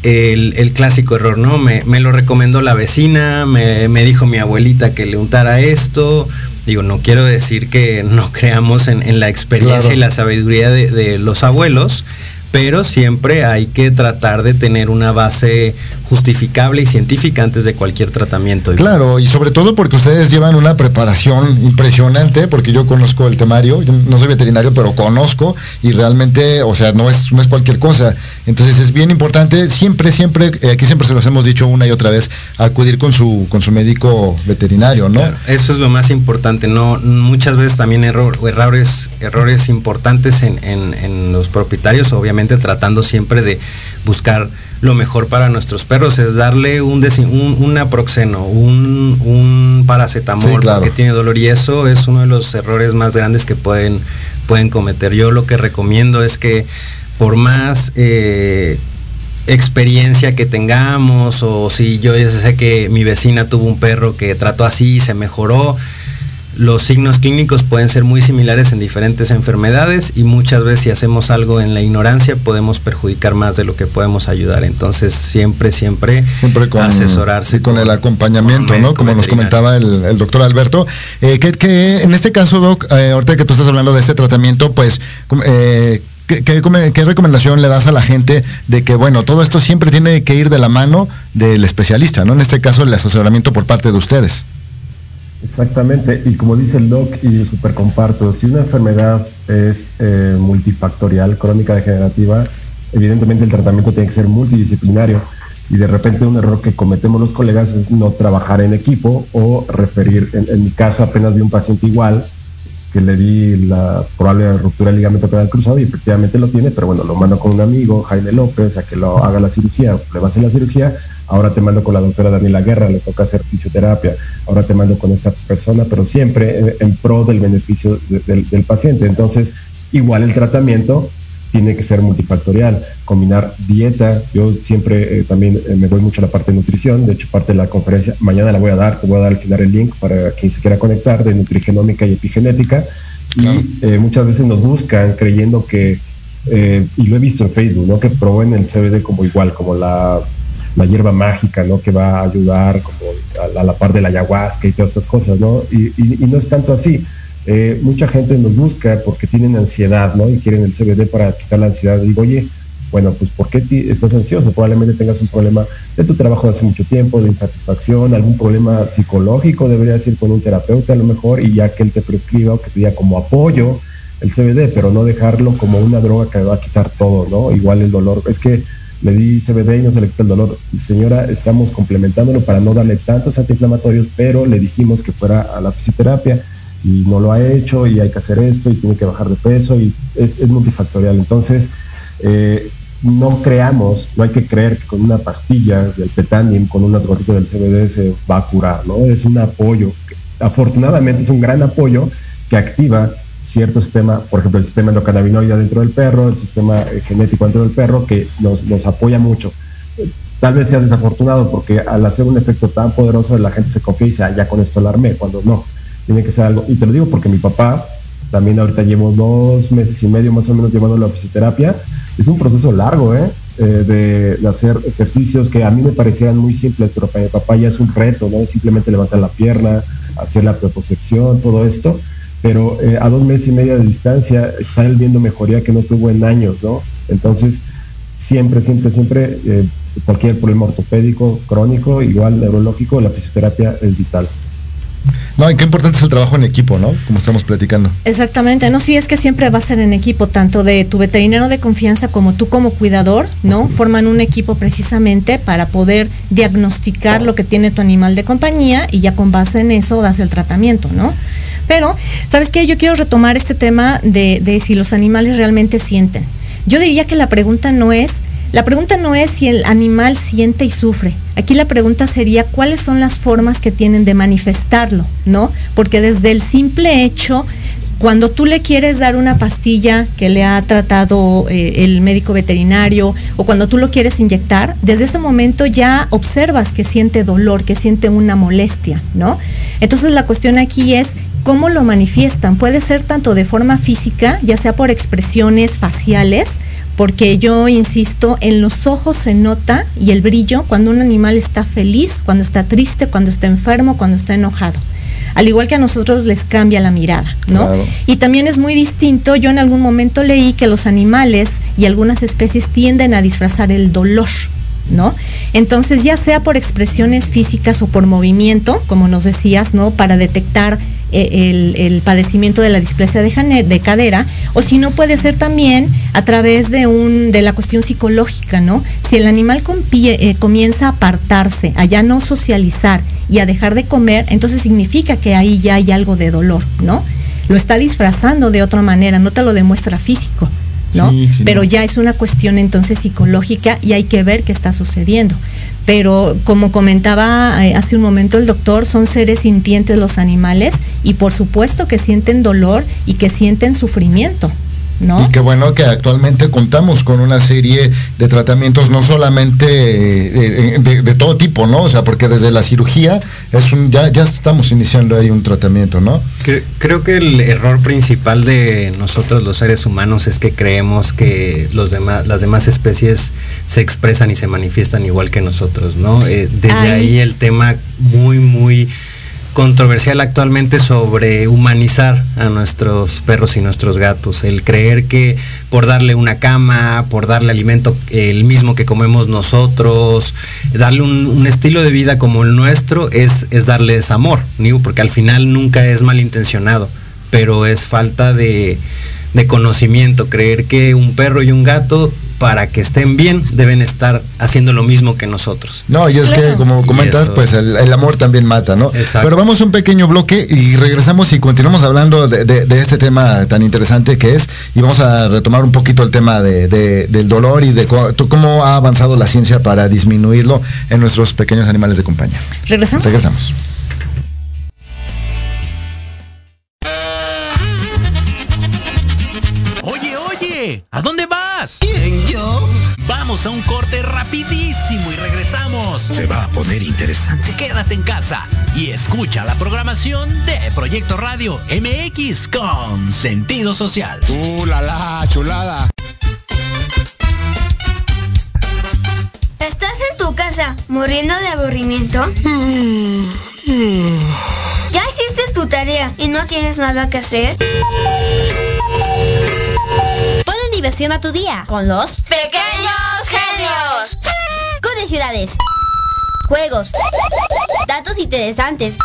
el, el clásico error, ¿no? Me, me lo recomendó la vecina, me, me dijo mi abuelita que le untara esto. Digo, no quiero decir que no *laughs* creamos en, en la experiencia Claro. y la sabiduría de, de los abuelos, pero siempre hay que tratar de tener una base justificable y científica antes de cualquier tratamiento. Claro, y sobre todo porque ustedes llevan una preparación impresionante, porque yo conozco el temario, yo no soy veterinario, pero conozco y realmente, o sea, no es, no es cualquier cosa. Entonces es bien importante, siempre, siempre, eh, aquí siempre se los hemos dicho una y otra vez, acudir con su, con su médico veterinario, ¿no? Claro, eso es lo más importante, no muchas veces también error- errores, errores importantes en, en- en los propietarios, obviamente tratando siempre de buscar lo mejor para nuestros perros, es darle un, un, un naproxeno, un, un paracetamol Sí, claro. porque tiene dolor y eso es uno de los errores más grandes que pueden, pueden cometer. Yo lo que recomiendo es que por más eh, experiencia que tengamos o si yo ya sé que mi vecina tuvo un perro que trató así y se mejoró, los signos clínicos pueden ser muy similares en diferentes enfermedades y muchas veces si hacemos algo en la ignorancia podemos perjudicar más de lo que podemos ayudar. Entonces siempre, siempre, Siempre con, asesorarse y con el acompañamiento, con ¿no? Como nos comentaba el, el doctor Alberto. Eh, que, que en este caso, Doc, eh, ahorita que tú estás hablando de este tratamiento, pues, eh, ¿qué, qué, come- qué recomendación le das a la gente de que, bueno, todo esto siempre tiene que ir de la mano del especialista, ¿no? En este caso, el asesoramiento por parte de ustedes. Exactamente, y como dice el doc, y súper comparto, si una enfermedad es eh, multifactorial, crónica degenerativa, evidentemente el tratamiento tiene que ser multidisciplinario y de repente un error que cometemos los colegas es no trabajar en equipo o referir, en, en mi caso apenas vi un paciente igual que le di la probable ruptura del ligamento pedal cruzado y efectivamente lo tiene, pero bueno, lo mando con un amigo, Jaime López, a que lo haga la cirugía, le va a hacer la cirugía, ahora te mando con la doctora Daniela Guerra, le toca hacer fisioterapia, ahora te mando con esta persona, pero siempre en, en pro del beneficio de- del, del paciente. Entonces, igual el tratamiento tiene que ser multifactorial, combinar dieta, yo siempre eh, también eh, me voy mucho a la parte de nutrición, de hecho parte de la conferencia, mañana la voy a dar, te voy a dar al final el link para quien se quiera conectar de nutrigenómica y epigenética, y eh, muchas veces nos buscan creyendo que, eh, y lo he visto en Facebook, ¿no? que proben el CBD como igual, como la la hierba mágica, ¿no? Que va a ayudar como a, a la par de la ayahuasca y todas estas cosas, ¿no? Y, y- y no es tanto así. Eh, mucha gente nos busca porque tienen ansiedad, ¿no? Y quieren el CBD para quitar la ansiedad. Digo, oye, bueno, pues ¿por qué estás ansioso? Probablemente tengas un problema de tu trabajo de hace mucho tiempo, de insatisfacción, algún problema psicológico, deberías ir con un terapeuta a lo mejor y ya que él te prescriba o que te diga como apoyo el CBD, pero no dejarlo como una droga que va a quitar todo, ¿no? Igual el dolor. Es que le di CBD y no se le quita el dolor. Señora, estamos complementándolo para no darle tantos antiinflamatorios, pero le dijimos que fuera a la fisioterapia y no lo ha hecho y hay que hacer esto y tiene que bajar de peso y es, multifactorial. Entonces, eh, no creamos, no hay que creer que con una pastilla del Petandim, con unas gotitas del CBD se va a curar, ¿no? Es un apoyo. Afortunadamente es un gran apoyo que activa cierto sistema, por ejemplo, el sistema endocannabinoide dentro del perro, el sistema eh, genético dentro del perro, que nos, nos apoya mucho. Tal vez sea desafortunado porque al hacer un efecto tan poderoso la gente se confía y dice, ah, ya con esto la armé, cuando no, tiene que ser algo. Y te lo digo porque mi papá, también ahorita llevo dos meses y medio más o menos llevando la fisioterapia, es un proceso largo, ¿eh? Eh, de, hacer ejercicios que a mí me parecían muy simples, pero para mi papá ya es un reto, ¿no? Simplemente levantar la pierna, hacer la preposición, todo esto pero eh, a dos meses y medio de distancia está él viendo mejoría que no tuvo en años, ¿no? Entonces, siempre, siempre, siempre, eh, cualquier problema ortopédico, crónico, igual neurológico, la fisioterapia es vital. No, y qué importante es el trabajo en equipo, ¿no? Como estamos platicando. Exactamente, no, sí es que siempre va a ser en equipo, tanto de tu veterinario de confianza como tú como cuidador, ¿no? Forman un equipo precisamente para poder diagnosticar lo que tiene tu animal de compañía y ya con base en eso das el tratamiento, ¿no? Pero, ¿sabes qué? Yo quiero retomar este tema de, de si los animales realmente sienten. Yo diría que la pregunta no es, la pregunta no es si el animal siente y sufre. Aquí la pregunta sería cuáles son las formas que tienen de manifestarlo, ¿no? Porque desde el simple hecho, cuando tú le quieres dar una pastilla que le ha tratado eh, el médico veterinario o cuando tú lo quieres inyectar, desde ese momento ya observas que siente dolor, que siente una molestia, ¿no? Entonces la cuestión aquí es cómo lo manifiestan. Puede ser tanto de forma física, ya sea por expresiones faciales, porque yo insisto, en los ojos se nota y el brillo cuando un animal está feliz, cuando está triste, cuando está enfermo, cuando está enojado. Al igual que a nosotros les cambia la mirada, ¿no? Claro. Y también es muy distinto, yo en algún momento leí que los animales y algunas especies tienden a disfrazar el dolor, ¿no? Entonces, ya sea por expresiones físicas o por movimiento, como nos decías, ¿no? Para detectar eh, el, el padecimiento de la displasia de, de cadera, o si no puede ser también a través de un de la cuestión psicológica, ¿no? Si el animal eh, comienza a apartarse, a ya no socializar y a dejar de comer, entonces significa que ahí ya hay algo de dolor, ¿no? Lo está disfrazando de otra manera, no te lo demuestra físico. ¿No? Sí, sí, Pero no. ya es una cuestión entonces psicológica y hay que ver qué está sucediendo. Pero como comentaba eh, hace un momento el doctor, son seres sintientes los animales y por supuesto que sienten dolor y que sienten sufrimiento, ¿no? Y qué bueno que actualmente contamos con una serie de tratamientos, no solamente eh, de, de todo tipo, ¿no? O sea, porque desde la cirugía es un, ya, ya estamos iniciando ahí un tratamiento, ¿no? Cre- Creo que el error principal de nosotros los seres humanos es que creemos que los demás, las demás especies se expresan y se manifiestan igual que nosotros, ¿no? Eh, desde Ay. ahí el tema muy, muy controversial actualmente sobre humanizar a nuestros perros y nuestros gatos, el creer que por darle una cama, por darle alimento el mismo que comemos nosotros, darle un, estilo de vida como el nuestro es, es darles amor, digo, porque al final nunca es malintencionado, pero es falta de, de conocimiento, creer que un perro y un gato para que estén bien deben estar haciendo lo mismo que nosotros. No, y es que como comentas, eso- pues el, el amor también mata, ¿no? Exacto. Pero vamos a un pequeño bloque y regresamos y continuamos hablando de, de- de este tema tan interesante que es, y vamos a retomar un poquito el tema de- de- del dolor y de cómo ha avanzado la ciencia para disminuirlo en nuestros pequeños animales de compañía. ¿Regresamos? Regresamos. Oye, oye, ¿a dónde ¿Quién, yo? Vamos a un corte rapidísimo y regresamos. Se va a poner interesante. Quédate en casa y escucha la programación de Proyecto Radio MX con sentido social. ¡Uh, la, la, chulada! Estás en tu casa? ¿Muriendo de aburrimiento? ¿Ya hiciste tu tarea y no tienes nada que hacer? Diversión a tu día con los ¡Pequeños genios! Cune Ciudades. Juegos, datos interesantes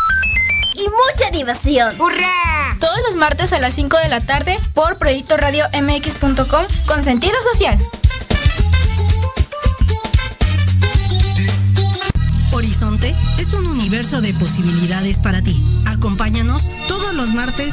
y mucha diversión. ¡Hurra! Todos los martes a las 5 de la tarde por Proyecto Radio MX.com con sentido social. Horizonte es un universo de posibilidades para ti. Acompáñanos todos los martes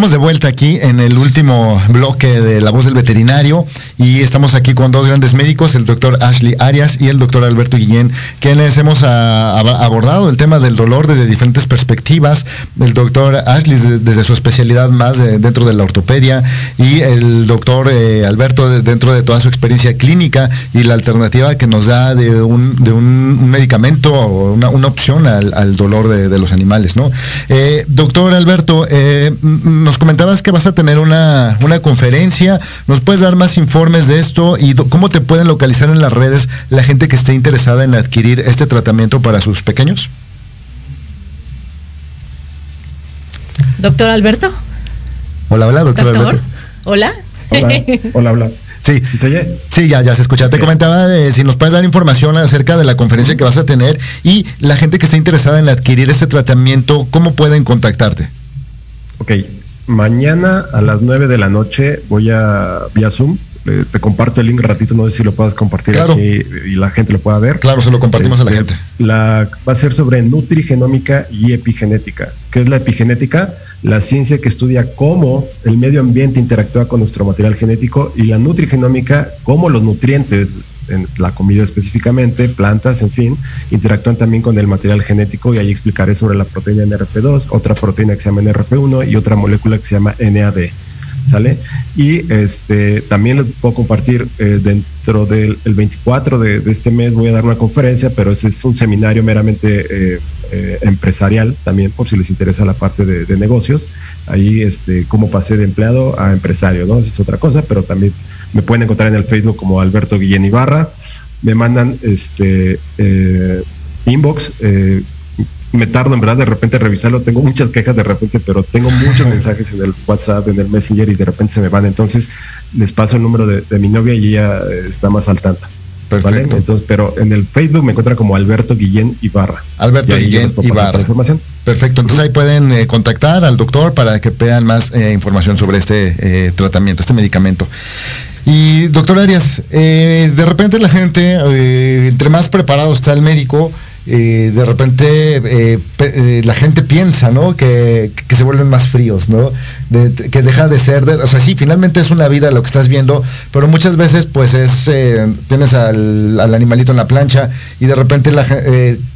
Estamos de vuelta aquí en el último bloque de La Voz del Veterinario y estamos aquí con dos grandes médicos, el doctor Ashley Arias y el doctor Alberto Guillén, quienes hemos a- a- abordado el tema del dolor desde diferentes perspectivas. El doctor Ashley de- desde su especialidad más de- dentro de la ortopedia y el doctor eh, Alberto de- dentro de toda su experiencia clínica y la alternativa que nos da de un, de un- medicamento o una, una opción al, dolor de, los animales, ¿no? Eh, doctor Alberto, eh, nos comentabas que vas a tener una, una conferencia. ¿Nos puedes dar más informes de esto y cómo te pueden localizar en las redes la gente que esté interesada en adquirir este tratamiento para sus pequeños? Doctor Alberto. Hola, hola, doctor, Doctor. Alberto. Hola. Hola, *laughs* hola, hola. Sí. Sí, ya, ya se escucha. Te comentaba de si nos puedes dar información acerca de la conferencia que vas a tener y la gente que esté interesada en adquirir este tratamiento, ¿cómo pueden contactarte? Ok, mañana a las 9 de la noche voy a vía Zoom. eh, te comparto el link ratito, no sé si lo puedas compartir Claro. aquí y la gente lo pueda ver. Claro, se lo compartimos a la Este, gente. La, va a ser sobre nutrigenómica y epigenética. ¿Qué es la epigenética? La ciencia que estudia cómo el medio ambiente interactúa con nuestro material genético y la nutrigenómica, cómo los nutrientes, en la comida específicamente, plantas, en fin, interactúan también con el material genético y ahí explicaré sobre la proteína NRP2, otra proteína que se llama NRP1 y otra molécula que se llama NAD. ¿Sale? Y este también les puedo compartir eh, dentro del el 24 de, este mes voy a dar una conferencia, pero ese es un seminario meramente eh, eh, empresarial también, por si les interesa la parte de negocios. Ahí, este, cómo pasé de empleado a empresario, ¿no? Esa es otra cosa, pero también me pueden encontrar en el Facebook como Alberto Guillén Ibarra. Me mandan este eh, inbox. eh, me tardo en verdad de repente revisarlo, tengo muchas quejas de repente, pero tengo muchos *laughs* mensajes en el WhatsApp, en el Messenger y de repente se me van, entonces les paso el número de, de mi novia y ella eh, está más al tanto. ¿Vale? Entonces, pero en el Facebook me encuentran como Alberto Guillén Ibarra. Alberto Guillén Ibarra. información. Perfecto, entonces ahí pueden eh, contactar al doctor para que vean más eh, información sobre este eh, tratamiento, este medicamento. Y doctor Arias, eh, de repente la gente, eh, entre más preparado está el médico, eh, de repente eh, eh, la gente piensa, ¿no? Que, se vuelven más fríos, ¿no? Que deja de ser, de- o sea, sí, finalmente es una vida lo que estás viendo, pero muchas veces pues es, eh, tienes al, al animalito en la plancha y de repente la,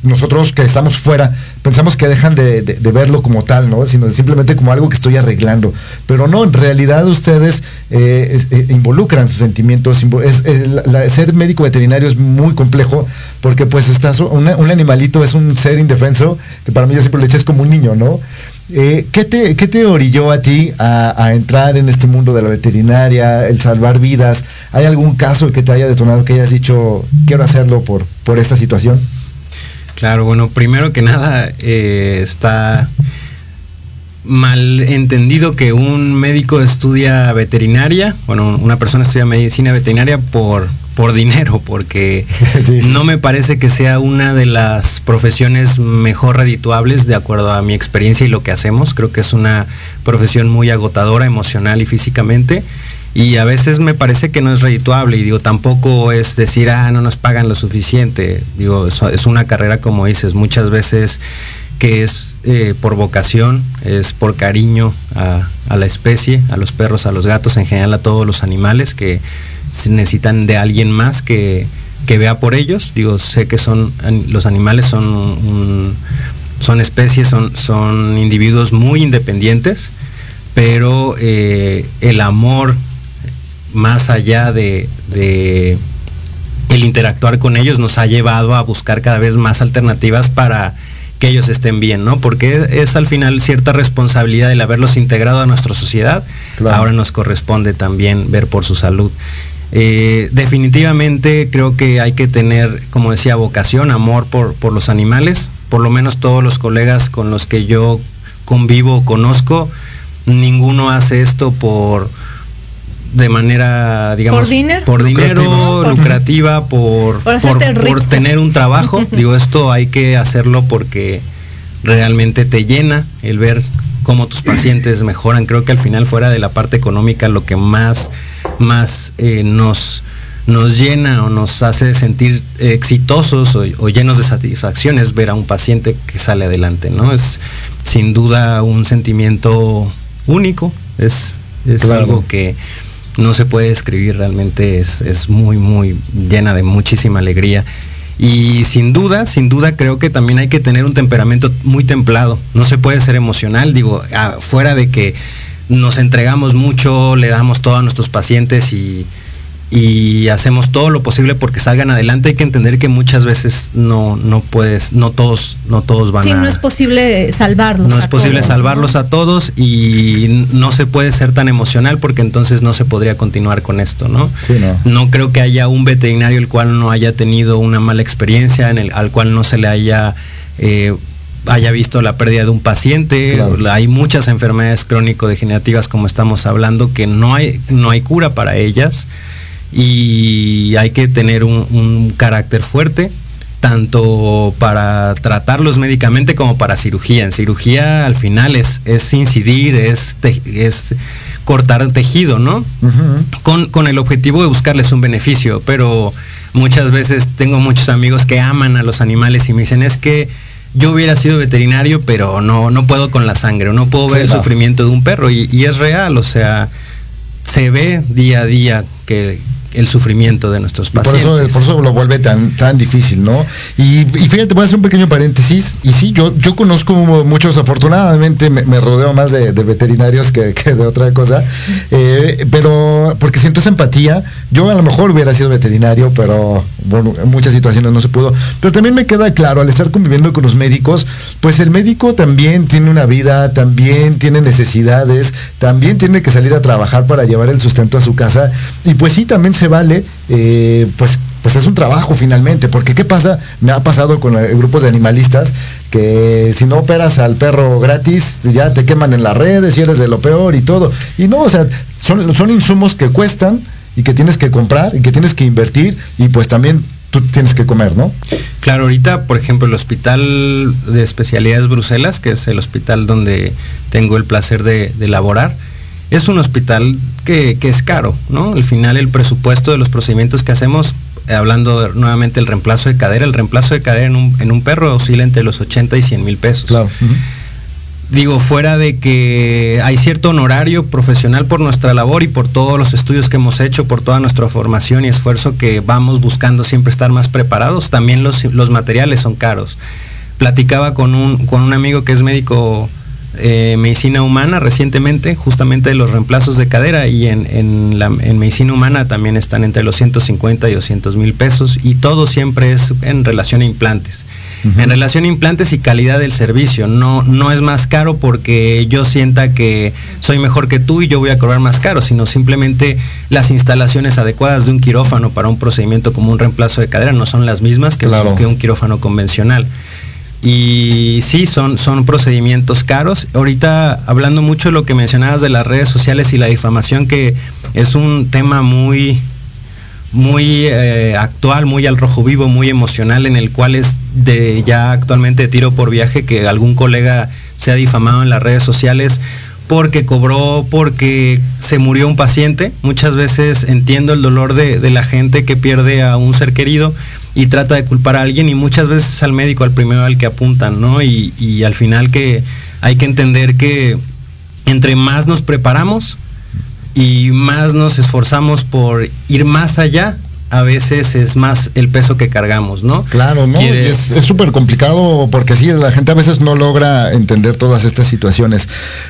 nosotros que estamos fuera pensamos que dejan de, de- de verlo como tal, ¿no? Sino simplemente como algo que estoy arreglando. Pero no, en realidad ustedes eh, eh, involucran sus sentimientos. eh, ser médico veterinario es muy complejo porque pues estás, un animalito es un ser indefenso que para mí yo siempre le eché es como un niño, ¿no? ¿qué, te, ¿Qué te orilló a ti a, a entrar en este mundo de la veterinaria, el salvar vidas? ¿Hay algún caso que te haya detonado que hayas dicho, quiero hacerlo por, por esta situación? Claro, bueno, primero que nada está mal entendido que un médico estudia veterinaria, bueno, una persona estudia medicina veterinaria por, por dinero, porque *laughs* no me parece que sea una de las profesiones mejor redituables de acuerdo a mi experiencia y lo que hacemos. Creo que es una profesión muy agotadora emocional y físicamente. Y a veces me parece que no es redituable y digo, tampoco es decir, ah, no nos pagan lo suficiente. Digo, es, es una carrera como dices, muchas veces que es eh, por vocación, es por cariño a, la especie, a los perros, a los gatos, en general a todos los animales que necesitan de alguien más que, que vea por ellos. Digo, sé que son los animales son son especies, son, son individuos muy independientes, pero eh, el amor más allá de, de, el interactuar con ellos nos ha llevado a buscar cada vez más alternativas para que ellos estén bien, ¿no? Porque es, al final cierta responsabilidad el haberlos integrado a nuestra sociedad. Claro. Ahora nos corresponde también ver por su salud. Eh, definitivamente creo que hay que tener, como decía, vocación, amor por, por, los animales. Por lo menos todos los colegas con los que yo convivo, conozco, ninguno hace esto por de manera, digamos, por, dinero, por dinero lucrativa, por, por, por, por tener un trabajo. *laughs* Digo, esto hay que hacerlo porque realmente te llena el ver cómo tus pacientes mejoran. Creo que al final, fuera de la parte económica, lo que más, más eh, nos, nos llena o nos hace sentir exitosos o, o, llenos de satisfacción es ver a un paciente que sale adelante, ¿no? Es sin duda un sentimiento único, es, es claro. algo que no se puede describir, realmente es, es muy, muy llena de muchísima alegría. Y sin duda, sin duda creo que también hay que tener un temperamento muy templado. No se puede ser emocional, digo, fuera de que nos entregamos mucho, le damos todo a nuestros pacientes y, y hacemos todo lo posible porque salgan adelante. Hay que entender que muchas veces no, no puedes, no todos, no todos van sí, a. no es posible salvarlos. No es posible todos, salvarlos ¿no? a todos y no se puede ser tan emocional porque entonces no se podría continuar con esto, ¿no? Sí, no. no creo que haya un veterinario el cual no haya tenido una mala experiencia, en el, al cual no se le haya eh, haya visto la pérdida de un paciente. Claro. Hay muchas enfermedades crónico-degenerativas, como estamos hablando, que no hay, no hay cura para ellas y hay que tener un, un carácter fuerte tanto para tratarlos médicamente como para cirugía. En cirugía al final es, es incidir, es, te, es cortar tejido, ¿no? Uh -huh. con, con el objetivo de buscarles un beneficio, pero muchas veces tengo muchos amigos que aman a los animales y me dicen es que yo hubiera sido veterinario, pero no, no puedo con la sangre, no puedo ver sí, el no. sufrimiento de un perro y, y es real, o sea, se ve día a día que, el sufrimiento de nuestros pacientes. Por eso, por eso lo vuelve tan, tan difícil, ¿no? Y, y, fíjate, voy a hacer un pequeño paréntesis. Y sí, yo, yo conozco muchos, afortunadamente me, me rodeo más de, de veterinarios que, que, de otra cosa. Eh, pero porque siento esa empatía. Yo a lo mejor hubiera sido veterinario, pero bueno, en muchas situaciones no se pudo. Pero también me queda claro, al estar conviviendo con los médicos, pues el médico también tiene una vida, también tiene necesidades, también tiene que salir a trabajar para llevar el sustento a su casa. Y pues sí, también se vale, eh, pues pues es un trabajo finalmente, porque ¿qué pasa? Me ha pasado con eh, grupos de animalistas que si no operas al perro gratis, ya te queman en las redes y eres de lo peor y todo. Y no, o sea, son, son insumos que cuestan y que tienes que comprar y que tienes que invertir y pues también tú tienes que comer, ¿no? Claro, ahorita, por ejemplo, el Hospital de Especialidades Bruselas, que es el hospital donde tengo el placer de, de laborar, es un hospital que, que, es caro, ¿no? Al final el presupuesto de los procedimientos que hacemos, hablando nuevamente del reemplazo de cadera, el reemplazo de cadera en un, en un perro oscila entre los 80 y 100 mil pesos. Claro. Uh -huh. Digo, fuera de que hay cierto honorario profesional por nuestra labor y por todos los estudios que hemos hecho, por toda nuestra formación y esfuerzo que vamos buscando siempre estar más preparados, también los, los materiales son caros. Platicaba con un, con un amigo que es médico eh, medicina humana recientemente, justamente de los reemplazos de cadera y en, en, la, en, medicina humana también están entre los 150 y 200 mil pesos y todo siempre es en relación a implantes. Uh -huh. En relación a implantes y calidad del servicio, no, no es más caro porque yo sienta que soy mejor que tú y yo voy a cobrar más caro, sino simplemente las instalaciones adecuadas de un quirófano para un procedimiento como un reemplazo de cadera no son las mismas que, claro. que un quirófano convencional Y sí, son, son procedimientos caros. Ahorita hablando mucho de lo que mencionabas de las redes sociales y la difamación, que es un tema muy, muy eh, actual, muy al rojo vivo, muy emocional, en el cual es de ya actualmente tiro por viaje que algún colega se ha difamado en las redes sociales porque cobró, porque se murió un paciente. Muchas veces entiendo el dolor de, la gente que pierde a un ser querido y trata de culpar a alguien y muchas veces al médico al primero al que apuntan, ¿no? Y, y al final que hay que entender que entre más nos preparamos y más nos esforzamos por ir más allá, a veces es más el peso que cargamos, ¿no? Claro, ¿no? Quiere- Y es súper complicado porque sí, la gente a veces no logra entender todas estas situaciones.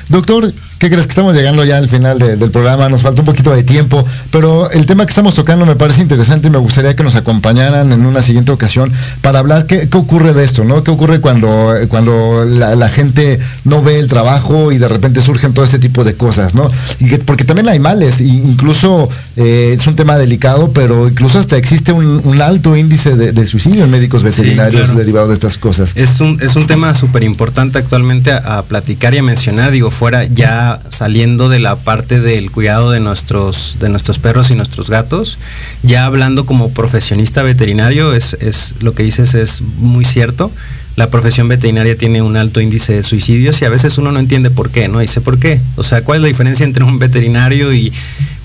Doctor, ¿qué crees que estamos llegando ya al final de- del programa? Nos falta un poquito de tiempo, pero el tema que estamos tocando me parece interesante y me gustaría que nos acompañaran en una siguiente ocasión para hablar qué, qué ocurre de esto, ¿no? ¿Qué ocurre cuando, cuando la, la gente no ve el trabajo y de repente surgen todo este tipo de cosas, ¿no? Y que- porque también hay males, y incluso eh, es un tema delicado, pero incluso hasta existe un, un alto índice de, de suicidio en médicos veterinarios claro. derivado de estas cosas. Es un, es un tema súper importante actualmente a, a platicar y a mencionar, digo, fuera ya saliendo de la parte del cuidado de nuestros, de nuestros perros y nuestros gatos, ya hablando como profesionista veterinario, es, es lo que dices es muy cierto. La profesión veterinaria tiene un alto índice de suicidios y a veces uno no entiende por qué, no dice por qué. O sea, ¿cuál es la diferencia entre un veterinario y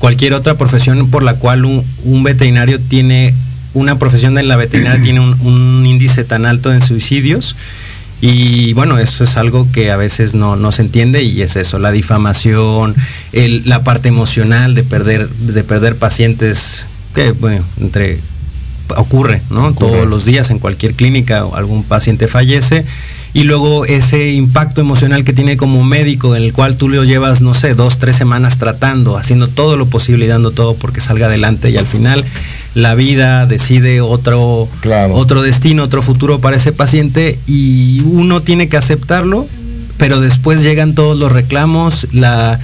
cualquier otra profesión por la cual un, veterinario tiene una profesión en la veterinaria tiene un, un índice tan alto en suicidios. Y bueno, eso es algo que a veces no, no se entiende y es eso, la difamación, el- la parte emocional de perder, de perder pacientes, que bueno, entre ocurre, ¿no? Ocurre. Todos los días en cualquier clínica algún paciente fallece. Y luego ese impacto emocional que tiene como médico, en el cual tú lo llevas, no sé, dos, tres semanas tratando, haciendo todo lo posible y dando todo porque salga adelante. Y al final la vida decide otro, otro destino, otro futuro para ese paciente y uno tiene que aceptarlo, pero después llegan todos los reclamos, la,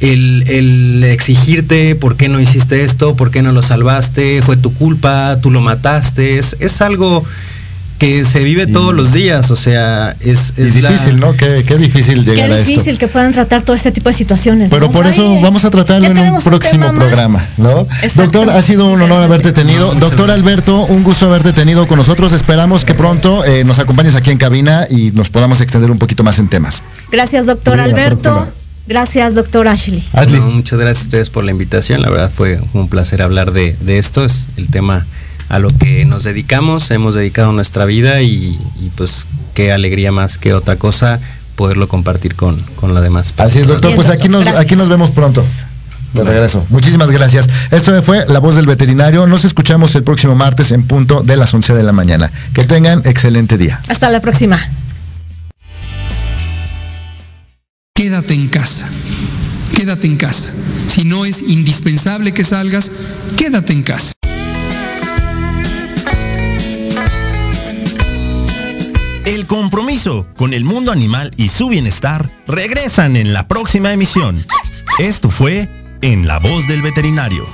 el, el exigirte por qué no hiciste esto, por qué no lo salvaste, fue tu culpa, tú lo mataste, es, es algo que se vive todos los días, o sea, es, Y es la- difícil, ¿no? Qué, qué difícil llegar Qué a esto. difícil que puedan tratar todo este tipo de situaciones. Pero ¿no? por eso Oye, vamos a tratarlo en un próximo programa, ¿no? Exacto. Doctor, ha sido un honor haberte tenido. Doctor Alberto, un gusto haberte tenido con nosotros. Esperamos que pronto eh, nos acompañes aquí en cabina y nos podamos extender un poquito más en temas. Gracias, doctor la Alberto. Gracias, doctor Ashley. No, muchas gracias a ustedes por la invitación. La verdad fue un placer hablar de, de esto. Es el tema a lo que nos dedicamos, hemos dedicado nuestra vida y, y pues qué alegría más que otra cosa poderlo compartir con, con la demás. Así es, doctor. Pues aquí nos, aquí nos vemos pronto. De regreso. Muchísimas gracias. Esto fue La Voz del Veterinario. Nos escuchamos el próximo martes en punto de las 11 de la mañana. Que tengan excelente día. Hasta la próxima. Quédate en casa. Quédate en casa. Si no es indispensable que salgas, quédate en casa. El compromiso con el mundo animal y su bienestar regresan en la próxima emisión. Esto fue En la voz del veterinario.